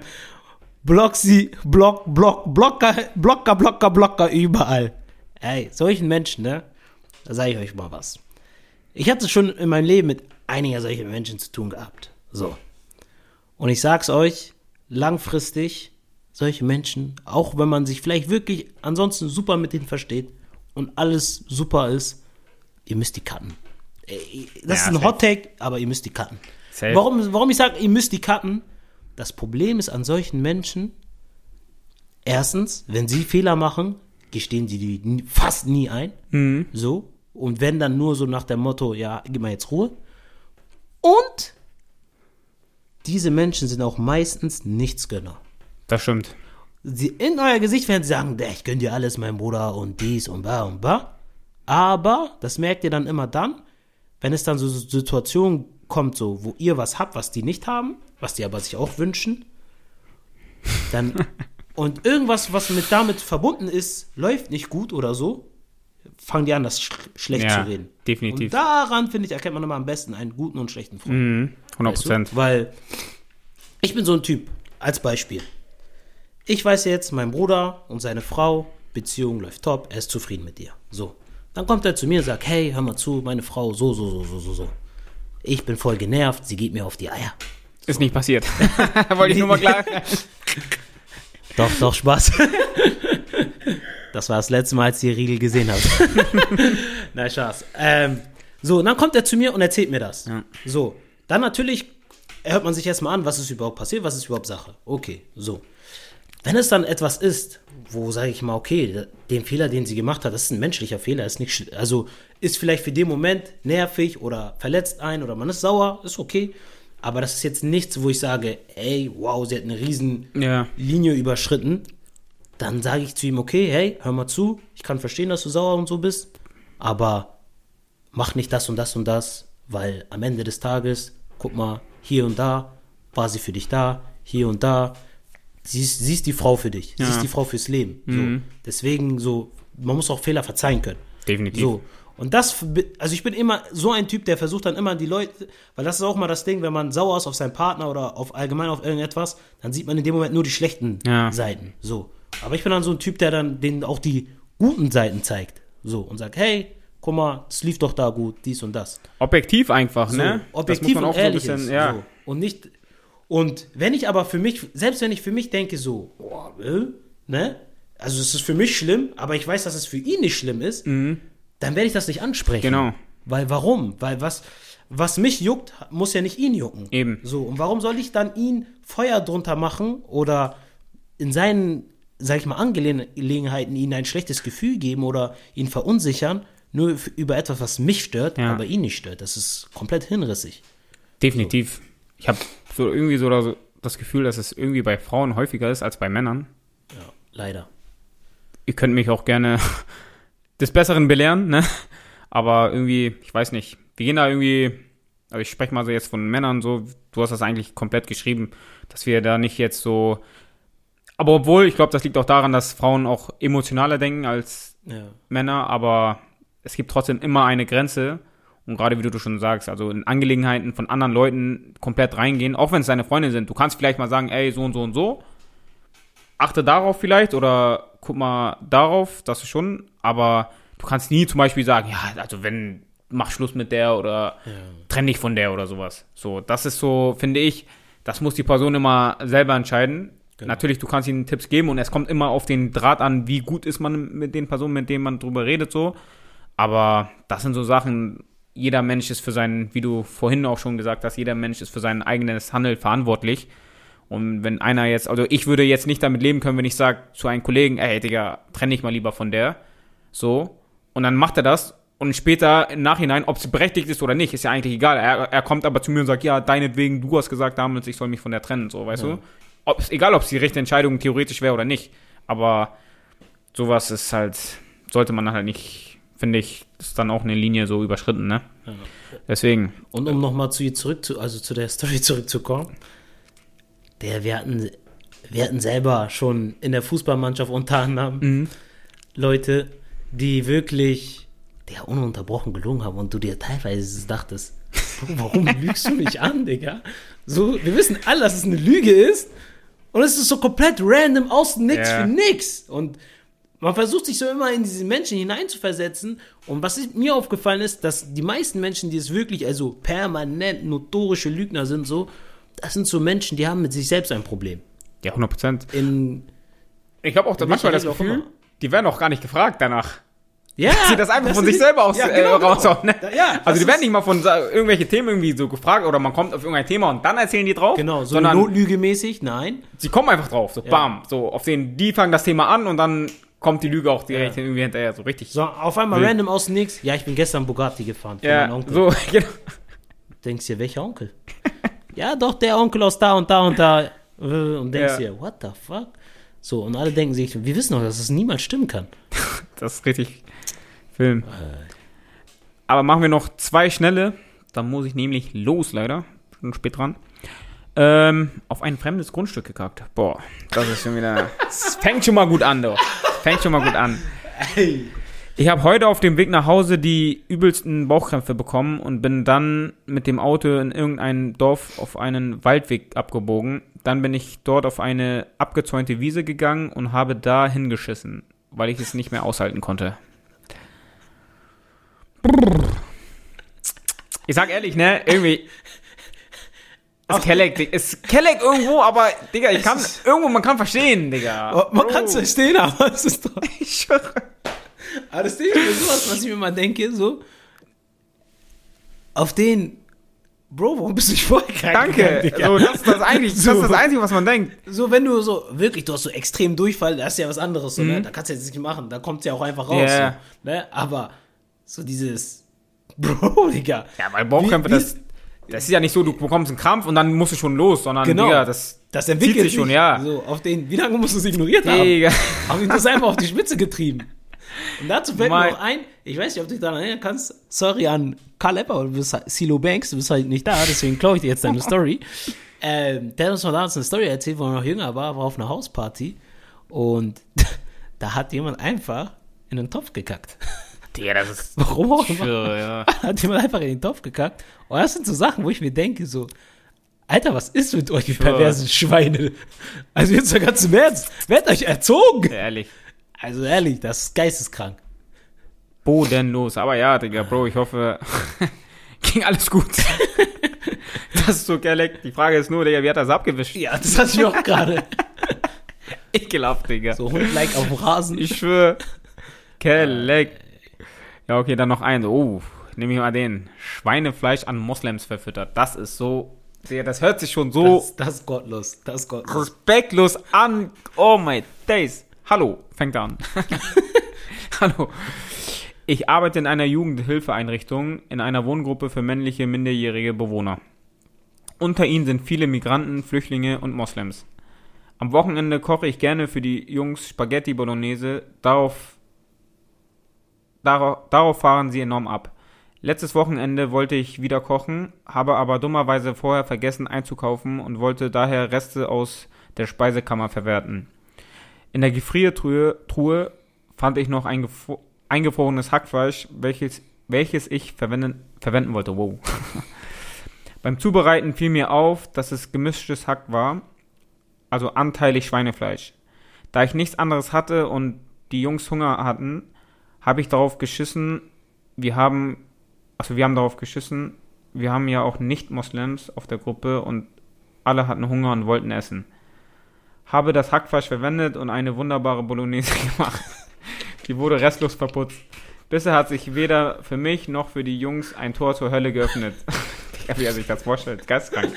Speaker 3: block sie, block, block, blocker, blocker, blocker, blocker, überall. Ey, solchen Menschen, ne? Da sage ich euch mal was. Ich hatte schon in meinem Leben mit einiger solcher Menschen zu tun gehabt. So. Und ich sag's euch, langfristig, solche Menschen, auch wenn man sich vielleicht wirklich ansonsten super mit denen versteht und alles super ist, ihr müsst die cutten. Ey, Das
Speaker 2: Ja,
Speaker 3: ist ein. Hot Take, aber ihr müsst die cutten.
Speaker 2: Safe.
Speaker 3: Warum, warum ich sage, ihr müsst die cutten? Das Problem ist an solchen Menschen, erstens, wenn sie Fehler machen, gestehen sie die fast nie ein.
Speaker 2: Mhm.
Speaker 3: So. Und wenn dann nur so nach dem Motto, ja, gib mal jetzt Ruhe. Und diese Menschen sind auch meistens Nichtsgönner.
Speaker 2: Das stimmt.
Speaker 3: Sie in euer Gesicht werden sie sagen, "Der, ich gönn dir alles, mein Bruder, und dies und da und da. Aber das merkt ihr dann immer dann, wenn es dann so Situationen kommt, so, wo ihr was habt, was die nicht haben, was die aber sich auch wünschen. Dann, und irgendwas, was mit damit verbunden ist, läuft nicht gut oder so, fangen die an, das sch schlecht
Speaker 2: Ja,
Speaker 3: zu reden.
Speaker 2: definitiv.
Speaker 3: Und daran, finde ich, erkennt man immer am besten einen guten und schlechten Freund.
Speaker 2: Mhm. 100
Speaker 3: Weißt
Speaker 2: Prozent.
Speaker 3: du? Weil ich bin so ein Typ, als Beispiel. Ich weiß jetzt, mein Bruder und seine Frau, Beziehung läuft top, er ist zufrieden mit dir. So. Dann kommt er zu mir und sagt, hey, hör mal zu, meine Frau, so, so, so, so, so, so. Ich bin voll genervt, sie geht mir auf die Eier.
Speaker 2: Ist nicht passiert. Wollte ich nur mal klar.
Speaker 3: Doch, doch, Spaß. Das war das letzte Mal, als ihr Riegel gesehen habt. Nein, Spaß. Ähm, so, und dann kommt er zu mir und erzählt mir das.
Speaker 2: Ja.
Speaker 3: So, dann natürlich hört man sich erstmal an, was ist überhaupt passiert, was ist überhaupt Sache. Okay, so. Wenn es dann etwas ist, wo sage ich mal, okay, den Fehler, den sie gemacht hat, das ist ein menschlicher Fehler, ist nicht, also ist vielleicht für den Moment nervig oder verletzt ein oder man ist sauer, ist okay. Aber das ist jetzt nichts, wo ich sage, ey, wow, sie hat eine riesen
Speaker 2: Ja.
Speaker 3: Linie überschritten. Dann sage ich zu ihm, okay, hey, hör mal zu, ich kann verstehen, dass du sauer und so bist, aber mach nicht das und das und das, weil am Ende des Tages, guck mal, hier und da war sie für dich da, hier und da. Sie ist, sie ist die Frau für dich. Sie
Speaker 2: Ja.
Speaker 3: ist die Frau fürs Leben. So. Deswegen so, man muss auch Fehler verzeihen können.
Speaker 2: Definitiv.
Speaker 3: So. Und das, also ich bin immer so ein Typ, der versucht dann immer die Leute, weil das ist auch mal das Ding, wenn man sauer ist auf seinen Partner oder auf allgemein auf irgendetwas, dann sieht man in dem Moment nur die schlechten
Speaker 2: Ja.
Speaker 3: Seiten. So. Aber ich bin dann so ein Typ, der dann denen auch die guten Seiten zeigt. So. Und sagt, hey, guck mal, es lief doch da gut, dies und das.
Speaker 2: Objektiv einfach,
Speaker 3: So,
Speaker 2: ne?
Speaker 3: objektiv und ehrlich
Speaker 2: so ein
Speaker 3: ist.
Speaker 2: bisschen, ja.
Speaker 3: So. Und nicht. Und wenn ich aber für mich, selbst wenn ich für mich denke, so, boah, ne? Also es ist für mich schlimm, aber ich weiß, dass es für ihn nicht schlimm ist, dann werde ich das nicht ansprechen.
Speaker 2: Genau.
Speaker 3: Weil warum? Weil was, was mich juckt, muss ja nicht ihn jucken.
Speaker 2: Eben.
Speaker 3: So, und warum soll ich dann ihn Feuer drunter machen oder in seinen, sag ich mal, Angelegenheiten ihnen ein schlechtes Gefühl geben oder ihn verunsichern, nur über etwas, was mich stört,
Speaker 2: Ja.
Speaker 3: aber ihn nicht stört. Das ist komplett hinrissig.
Speaker 2: Definitiv. Ich habe so irgendwie so das- das Gefühl, dass es irgendwie bei Frauen häufiger ist als bei Männern.
Speaker 3: Ja, leider.
Speaker 2: Ihr könnt mich auch gerne des Besseren belehren, ne? Aber irgendwie, ich weiß nicht, wir gehen da irgendwie, also ich spreche mal so jetzt von Männern so, du hast das eigentlich komplett geschrieben, dass wir da nicht jetzt so, aber obwohl, ich glaube, das liegt auch daran, dass Frauen auch emotionaler denken als
Speaker 3: Ja.
Speaker 2: Männer, aber es gibt trotzdem immer eine Grenze. Und gerade wie du schon sagst, also in Angelegenheiten von anderen Leuten komplett reingehen, auch wenn es deine Freunde sind. Du kannst vielleicht mal sagen, ey, so und so und so. Achte darauf vielleicht oder guck mal darauf, das ist schon. Aber du kannst nie zum Beispiel sagen, ja, also wenn, mach Schluss mit der oder trenn dich von der oder sowas. So, das ist so, finde ich, das muss die Person immer selber entscheiden. Natürlich, du kannst ihnen Tipps geben und es kommt immer auf den Draht an, wie gut ist man mit den Personen, mit denen man drüber redet, so. Aber das sind so Sachen, jeder Mensch ist für seinen, wie du vorhin auch schon gesagt hast, jeder Mensch ist für sein eigenes Handeln verantwortlich. Und wenn einer jetzt, also ich würde jetzt nicht damit leben können, wenn ich sage zu einem Kollegen, ey, Digga, trenn dich mal lieber von der. So. Und dann macht er das und später im Nachhinein, ob es berechtigt ist oder nicht, ist ja eigentlich egal. Er, er kommt aber zu mir und sagt, ja, deinetwegen, du hast gesagt damals, ich soll mich von der trennen, so, weißt du? Ob's, egal, ob es die rechte Entscheidung theoretisch wäre oder nicht. Aber sowas ist halt, sollte man halt nicht, finde ich, ist dann auch eine Linie so überschritten, ne? Deswegen,
Speaker 3: Und um nochmal zu ihr zurück zu, also zu der Story zurückzukommen, der, wir hatten, wir hatten selber schon in der Fußballmannschaft unter anderem Leute, die wirklich der ununterbrochen gelungen haben und du dir teilweise dachtest, warum lügst du mich an, Digga? So, wir wissen alle, dass es eine Lüge ist und es ist so komplett random außen nix
Speaker 2: Ja.
Speaker 3: für nix und man versucht sich so immer in diese Menschen hineinzuversetzen. Und was mir aufgefallen ist, dass die meisten Menschen, die es wirklich, also permanent notorische Lügner sind, so, das sind so Menschen, die haben mit sich selbst ein Problem.
Speaker 2: ja, 100 Prozent.
Speaker 3: In,
Speaker 2: Ich habe auch manchmal das Gefühl, die werden auch gar nicht gefragt danach.
Speaker 3: Ja,
Speaker 2: Sie das einfach von
Speaker 3: ist-
Speaker 2: sich selber aus
Speaker 3: ja,
Speaker 2: äh,
Speaker 3: genau, genau.
Speaker 2: raushauen. Ne?
Speaker 3: Ja, das
Speaker 2: also die werden nicht mal von irgendwelche Themen irgendwie so gefragt oder man kommt auf irgendein Thema und dann erzählen die drauf.
Speaker 3: Genau, so notlügemäßig, nein.
Speaker 2: sie kommen einfach drauf, so bam, so auf den, die fangen das Thema an und dann kommt die Lüge auch direkt
Speaker 3: Ja.
Speaker 2: irgendwie hinterher, so richtig.
Speaker 3: So, auf einmal
Speaker 2: Wild.
Speaker 3: random aus nix. Ja, ich bin gestern Bugatti gefahren. Für
Speaker 2: ja,
Speaker 3: Onkel.
Speaker 2: so, genau.
Speaker 3: Denkst dir, welcher Onkel? ja, doch, der Onkel aus da und da und da. Äh, Und denkst
Speaker 2: Ja.
Speaker 3: dir, what the fuck? So, und alle denken sich, wir wissen doch, dass es niemals stimmen kann.
Speaker 2: Das ist richtig Film. Aber machen wir noch zwei schnelle. Dann muss ich nämlich los, leider. Schon spät dran. Ähm, auf ein fremdes Grundstück gekackt. Boah, das ist schon wieder. Es fängt schon mal gut an, du. Fängt schon mal gut an. Ich habe heute auf dem Weg nach Hause die übelsten Bauchkrämpfe bekommen und bin dann mit dem Auto in irgendein Dorf auf einen Waldweg abgebogen. Dann bin ich dort auf eine abgezäunte Wiese gegangen und habe da hingeschissen, weil ich es nicht mehr aushalten konnte. Ich sag ehrlich, ne, irgendwie. Ist Kelleck, Digga. Ist Kelleck irgendwo, aber, Digga, ich kann, irgendwo, man kann verstehen, Digga.
Speaker 3: Oh, Man kann es verstehen, aber es ist doch.
Speaker 2: Ich schwöre.
Speaker 3: Aber das Ding ist sowas, was ich mir mal denke, so. Auf den. Bro, warum bist du nicht vorher krank
Speaker 2: Danke.
Speaker 3: gegangen?
Speaker 2: So, das ist das eigentlich, das
Speaker 3: So.
Speaker 2: ist das Einzige, was man denkt.
Speaker 3: So, wenn du so, wirklich, du hast so extrem Durchfall, das ist ja was anderes, so, ne? Da kannst du jetzt nicht machen, da kommt ja auch einfach raus,
Speaker 2: Mhm. Ja.
Speaker 3: so, ne? Aber so dieses, Bro, Digga.
Speaker 2: Ja, weil
Speaker 3: wie-
Speaker 2: das, das ist ja nicht so, du bekommst einen Krampf und dann musst du schon los, sondern,
Speaker 3: Genau.
Speaker 2: Digga, das,
Speaker 3: Das entwickelt
Speaker 2: sich schon, ja.
Speaker 3: So, auf den, wie lange musst du es ignoriert haben?
Speaker 2: Digga.
Speaker 3: Haben ihn das einfach auf die Spitze getrieben. Und dazu fällt
Speaker 2: Mein-
Speaker 3: mir noch ein, ich weiß nicht, ob du dich daran erinnern kannst, sorry an Karl Epper, du bist halt, Silo Banks, du bist halt nicht da, deswegen klaue ich dir jetzt deine Story. Ähm, der hat uns mal damals eine Story erzählt, wo er noch jünger war, war auf einer Hausparty und da hat jemand einfach in den Topf gekackt.
Speaker 2: Digga, das ist,
Speaker 3: Warum auch immer.
Speaker 2: ja.
Speaker 3: Hat jemand einfach in den Topf gekackt. Und das sind so Sachen, wo ich mir denke, so, Alter, was ist mit euch, ihr perversen Schweine? Also jetzt mal ganz im Ernst, werdet euch erzogen.
Speaker 2: Ehrlich.
Speaker 3: Also ehrlich, das ist geisteskrank.
Speaker 2: bodenlos. Aber ja, Digga, Bro, ich hoffe, ging alles gut. das ist so Kelleck. Die Frage ist nur, Digga, wie hat er es abgewischt?
Speaker 3: Ja, das hatte ich auch gerade.
Speaker 2: Ekelhaft, Digga.
Speaker 3: So Hund-like auf dem Rasen.
Speaker 2: Ich schwöre. Kelleck. Ja, okay, dann noch ein. Oh, nehme ich mal den. Schweinefleisch an Moslems verfüttert. Das ist so. Das hört sich schon so
Speaker 3: Das, das ist gottlos. Das ist gottlos.
Speaker 2: respektlos an. Oh my days. Hallo, fängt an. Hallo. Ich arbeite in einer Jugendhilfeeinrichtung in einer Wohngruppe für männliche minderjährige Bewohner. Unter ihnen sind viele Migranten, Flüchtlinge und Moslems. Am Wochenende koche ich gerne für die Jungs Spaghetti Bolognese. Darauf, darauf, darauf fahren sie enorm ab. Letztes Wochenende wollte ich wieder kochen, habe aber dummerweise vorher vergessen einzukaufen und wollte daher Reste aus der Speisekammer verwerten. In der Gefriertruhe Truhe fand ich noch ein gefro- eingefrorenes Hackfleisch, welches, welches ich verwenden, verwenden wollte. Wow. Beim Zubereiten fiel mir auf, dass es gemischtes Hack war, also anteilig Schweinefleisch. Da ich nichts anderes hatte und die Jungs Hunger hatten, habe ich darauf geschissen, wir haben, also wir haben darauf geschissen, wir haben ja auch Nicht-Moslems auf der Gruppe und alle hatten Hunger und wollten essen. Habe das Hackfleisch verwendet und eine wunderbare Bolognese gemacht. Die wurde restlos verputzt. Bisher hat sich weder für mich noch für die Jungs ein Tor zur Hölle geöffnet. Wie er sich das vorstellt, geistkrank.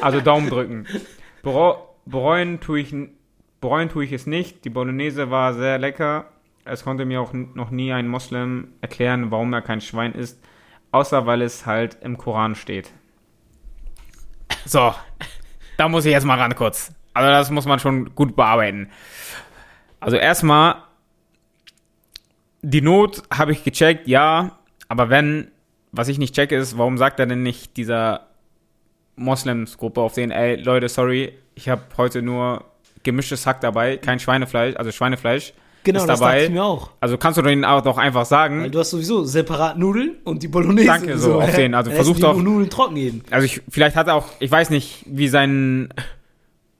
Speaker 2: Also Daumen drücken. Bereu bereuen, tue ich, bereuen tue ich es nicht. Die Bolognese war sehr lecker. Es konnte mir auch noch nie ein Moslem erklären, warum er kein Schwein isst. Außer weil es halt im Koran steht. So, da muss ich jetzt mal ran kurz. Also das muss man schon gut bearbeiten. Also erstmal, die Not habe ich gecheckt, ja, aber wenn, was ich nicht checke, ist, warum sagt er denn nicht dieser Moslemsgruppe auf den, ey, Leute, sorry, ich habe heute nur gemischtes Hack dabei, kein Schweinefleisch, also Schweinefleisch
Speaker 3: Genau,
Speaker 2: ist
Speaker 3: das dachte
Speaker 2: dabei.
Speaker 3: ich mir auch.
Speaker 2: Also kannst du denen auch doch einfach sagen,
Speaker 3: Weil du hast sowieso separat Nudeln und die Bolognese.
Speaker 2: Danke, so, auf den. Also versuch doch-
Speaker 3: Nudeln trocken jeden.
Speaker 2: also ich, vielleicht hat er auch, ich weiß nicht, wie sein,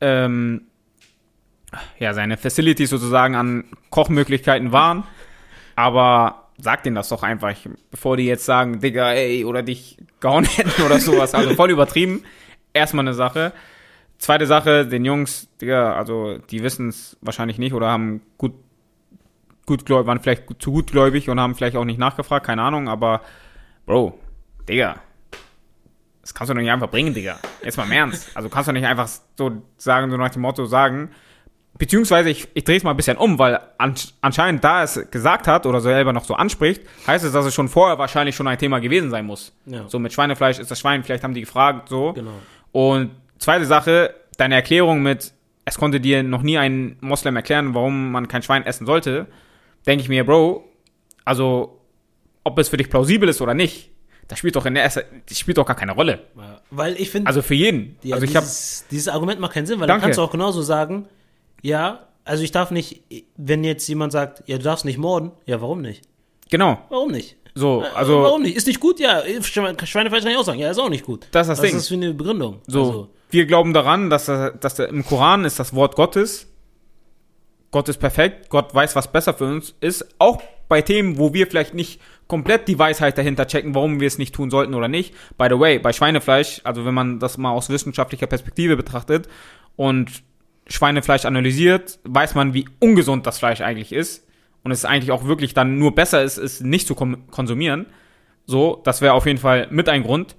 Speaker 2: ähm, ja, seine Facilities sozusagen an Kochmöglichkeiten waren, aber sag denen das doch einfach, bevor die jetzt sagen, Digga, ey, oder dich gehauen hätten oder sowas, also voll übertrieben. Erstmal eine Sache. Zweite Sache, den Jungs, Digga, also die wissen es wahrscheinlich nicht oder haben gut, gutgläubig, waren vielleicht gut, zu gutgläubig und haben vielleicht auch nicht nachgefragt, keine Ahnung, aber Bro, Digga, das kannst du doch nicht einfach bringen, Digga. Jetzt mal im Ernst. Also kannst du nicht einfach so sagen, so nach dem Motto sagen, beziehungsweise ich, ich drehe es mal ein bisschen um, weil ansch anscheinend da es gesagt hat oder selber noch so anspricht, heißt es, dass es schon vorher wahrscheinlich schon ein Thema gewesen sein muss.
Speaker 3: Ja.
Speaker 2: So mit Schweinefleisch ist das Schwein, vielleicht haben die gefragt, so.
Speaker 3: Genau.
Speaker 2: Und zweite Sache, deine Erklärung mit, es konnte dir noch nie ein Moslem erklären, warum man kein Schwein essen sollte, denke ich mir, Bro, also ob es für dich plausibel ist oder nicht, das spielt doch in der ersten, das spielt doch gar keine Rolle.
Speaker 3: Ja. Weil ich finde,
Speaker 2: Also für jeden.
Speaker 3: Ja,
Speaker 2: also ich habe
Speaker 3: dieses, dieses Argument macht keinen Sinn, weil
Speaker 2: Danke.
Speaker 3: dann kannst du auch genauso sagen, ja, also ich darf nicht, wenn jetzt jemand sagt, ja, du darfst nicht morden, ja, warum nicht?
Speaker 2: genau
Speaker 3: Warum nicht?
Speaker 2: so,
Speaker 3: Äh,
Speaker 2: also
Speaker 3: warum nicht? Ist nicht gut? Ja, Schweinefleisch kann ich auch sagen. Ja, ist auch nicht gut.
Speaker 2: Das ist das
Speaker 3: Was
Speaker 2: Ding.
Speaker 3: ist das für eine Begründung?
Speaker 2: so
Speaker 3: Also,
Speaker 2: wir glauben daran, dass, dass im Koran ist das Wort Gottes Gott ist perfekt, Gott weiß, was besser für uns ist, auch bei Themen, wo wir vielleicht nicht komplett die Weisheit dahinter checken, warum wir es nicht tun sollten oder nicht. By the way, bei Schweinefleisch, also wenn man das mal aus wissenschaftlicher Perspektive betrachtet und Schweinefleisch analysiert, weiß man, wie ungesund das Fleisch eigentlich ist und es eigentlich auch wirklich dann nur besser ist, es nicht zu konsumieren. So, das wäre auf jeden Fall mit ein Grund.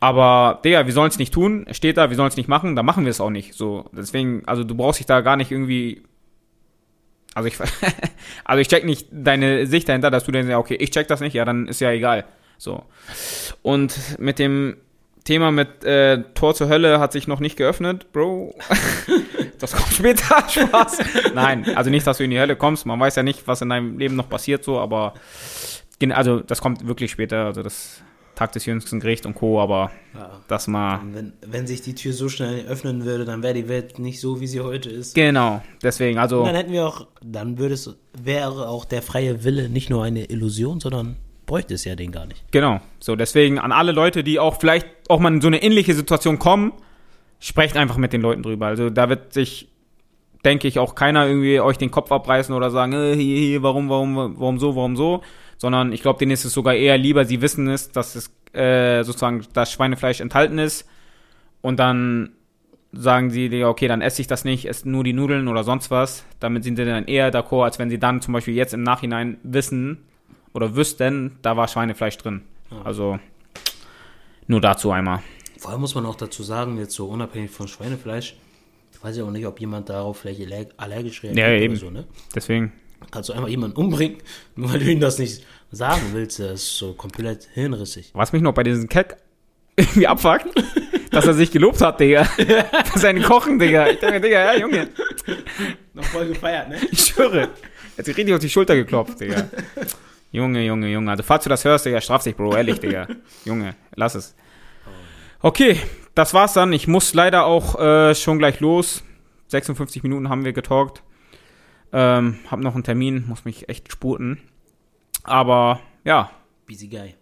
Speaker 2: Aber, Digga, wir sollen es nicht tun, steht da, wir sollen es nicht machen, dann machen wir es auch nicht. So, deswegen, also du brauchst dich da gar nicht irgendwie. Also ich, also ich check nicht deine Sicht dahinter, dass du dann ja, okay, ich check das nicht, ja, dann ist ja egal. So. Und mit dem Thema mit äh, Tor zur Hölle hat sich noch nicht geöffnet, Bro. das kommt später, Spaß. Nein, also nicht, dass du in die Hölle kommst. Man weiß ja nicht, was in deinem Leben noch passiert, so, aber also das kommt wirklich später, also das Tag des jüngsten Gericht und Co., aber
Speaker 3: Ja.
Speaker 2: das mal.
Speaker 3: Wenn, wenn sich die Tür so schnell öffnen würde, dann wäre die Welt nicht so, wie sie heute ist.
Speaker 2: Genau, deswegen, also.
Speaker 3: Und dann hätten wir auch, dann würde es, wäre auch der freie Wille nicht nur eine Illusion, sondern bräuchte es ja den gar nicht.
Speaker 2: Genau. So, deswegen an alle Leute, die auch vielleicht auch mal in so eine ähnliche Situation kommen, sprecht einfach mit den Leuten drüber. Also da wird sich, denke ich, auch keiner irgendwie euch den Kopf abreißen oder sagen, äh, hier, hier, warum, warum, warum so, warum so. Sondern ich glaube, denen ist es sogar eher lieber, sie wissen es, dass es äh, sozusagen das Schweinefleisch enthalten ist. Und dann sagen sie, ja, okay, dann esse ich das nicht, esse nur die Nudeln oder sonst was. Damit sind sie dann eher d'accord, als wenn sie dann zum Beispiel jetzt im Nachhinein wissen oder wüssten, da war Schweinefleisch drin. Also nur dazu einmal.
Speaker 3: Vor allem muss man auch dazu sagen, jetzt so unabhängig von Schweinefleisch, ich weiß ja auch nicht, ob jemand darauf vielleicht aller- allergisch reagiert
Speaker 2: Ja,
Speaker 3: oder
Speaker 2: eben.
Speaker 3: so, ne?
Speaker 2: Deswegen.
Speaker 3: Kannst du einfach jemanden umbringen, nur weil du ihm das nicht sagen willst, das ist so komplett hirnrissig.
Speaker 2: Was mich noch bei diesem Keck irgendwie abfuckt, dass er sich gelobt hat, Digga. Für sein Kochen, Digga. Ich denke Digga, ja, Junge.
Speaker 3: Noch voll gefeiert, ne?
Speaker 2: Ich schwöre. Er hat sich richtig auf die Schulter geklopft, Digga. Junge, Junge, Junge. Also, falls du das hörst, Digga, straf dich, Bro. Ehrlich, Digga. Junge, lass es. Okay, das war's dann. Ich muss leider auch äh, schon gleich los. 56 Minuten haben wir getalkt. Ähm, hab noch einen Termin, muss mich echt sputen. Aber, ja,
Speaker 3: Busy guy.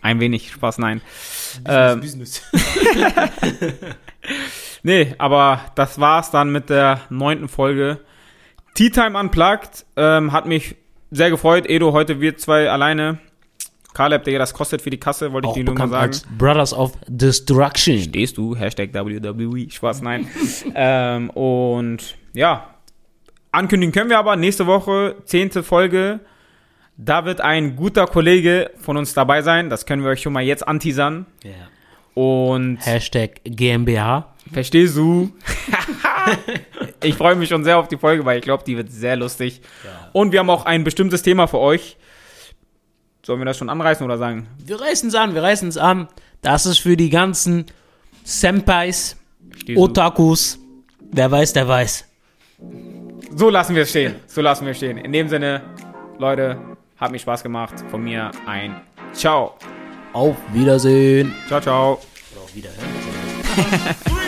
Speaker 2: ein wenig Spaß, nein. Ähm,
Speaker 3: Business.
Speaker 2: Nee, aber das war's dann mit der neunten Folge. Tea Time Unplugged ähm, hat mich sehr gefreut. Edo, heute wir zwei alleine. Caleb, Digga, das kostet für die Kasse, wollte ich dir nur mal sagen.
Speaker 3: als Brothers of Destruction.
Speaker 2: Stehst du? Hashtag WWE. Spaß, nein. ähm, und ja, ankündigen können wir aber. Nächste Woche, zehnte Folge. Da wird ein guter Kollege von uns dabei sein. Das können wir euch schon mal jetzt anteasern.
Speaker 3: Ja.
Speaker 2: Und
Speaker 3: Hashtag GmbH.
Speaker 2: Verstehst du? ich freue mich schon sehr auf die Folge, weil ich glaube, die wird sehr lustig. Und wir haben auch ein bestimmtes Thema für euch. Sollen wir das schon anreißen oder sagen?
Speaker 3: Wir reißen es an, wir reißen es an. Das ist für die ganzen Senpais,
Speaker 2: Verstehst du?
Speaker 3: Otakus. Wer weiß, der weiß.
Speaker 2: So lassen wir es stehen. So lassen wir es stehen. In dem Sinne, Leute, hat mir Spaß gemacht. Von mir ein Ciao.
Speaker 3: Auf Wiedersehen.
Speaker 2: Ciao, ciao.
Speaker 3: Oder auf Wiederhören.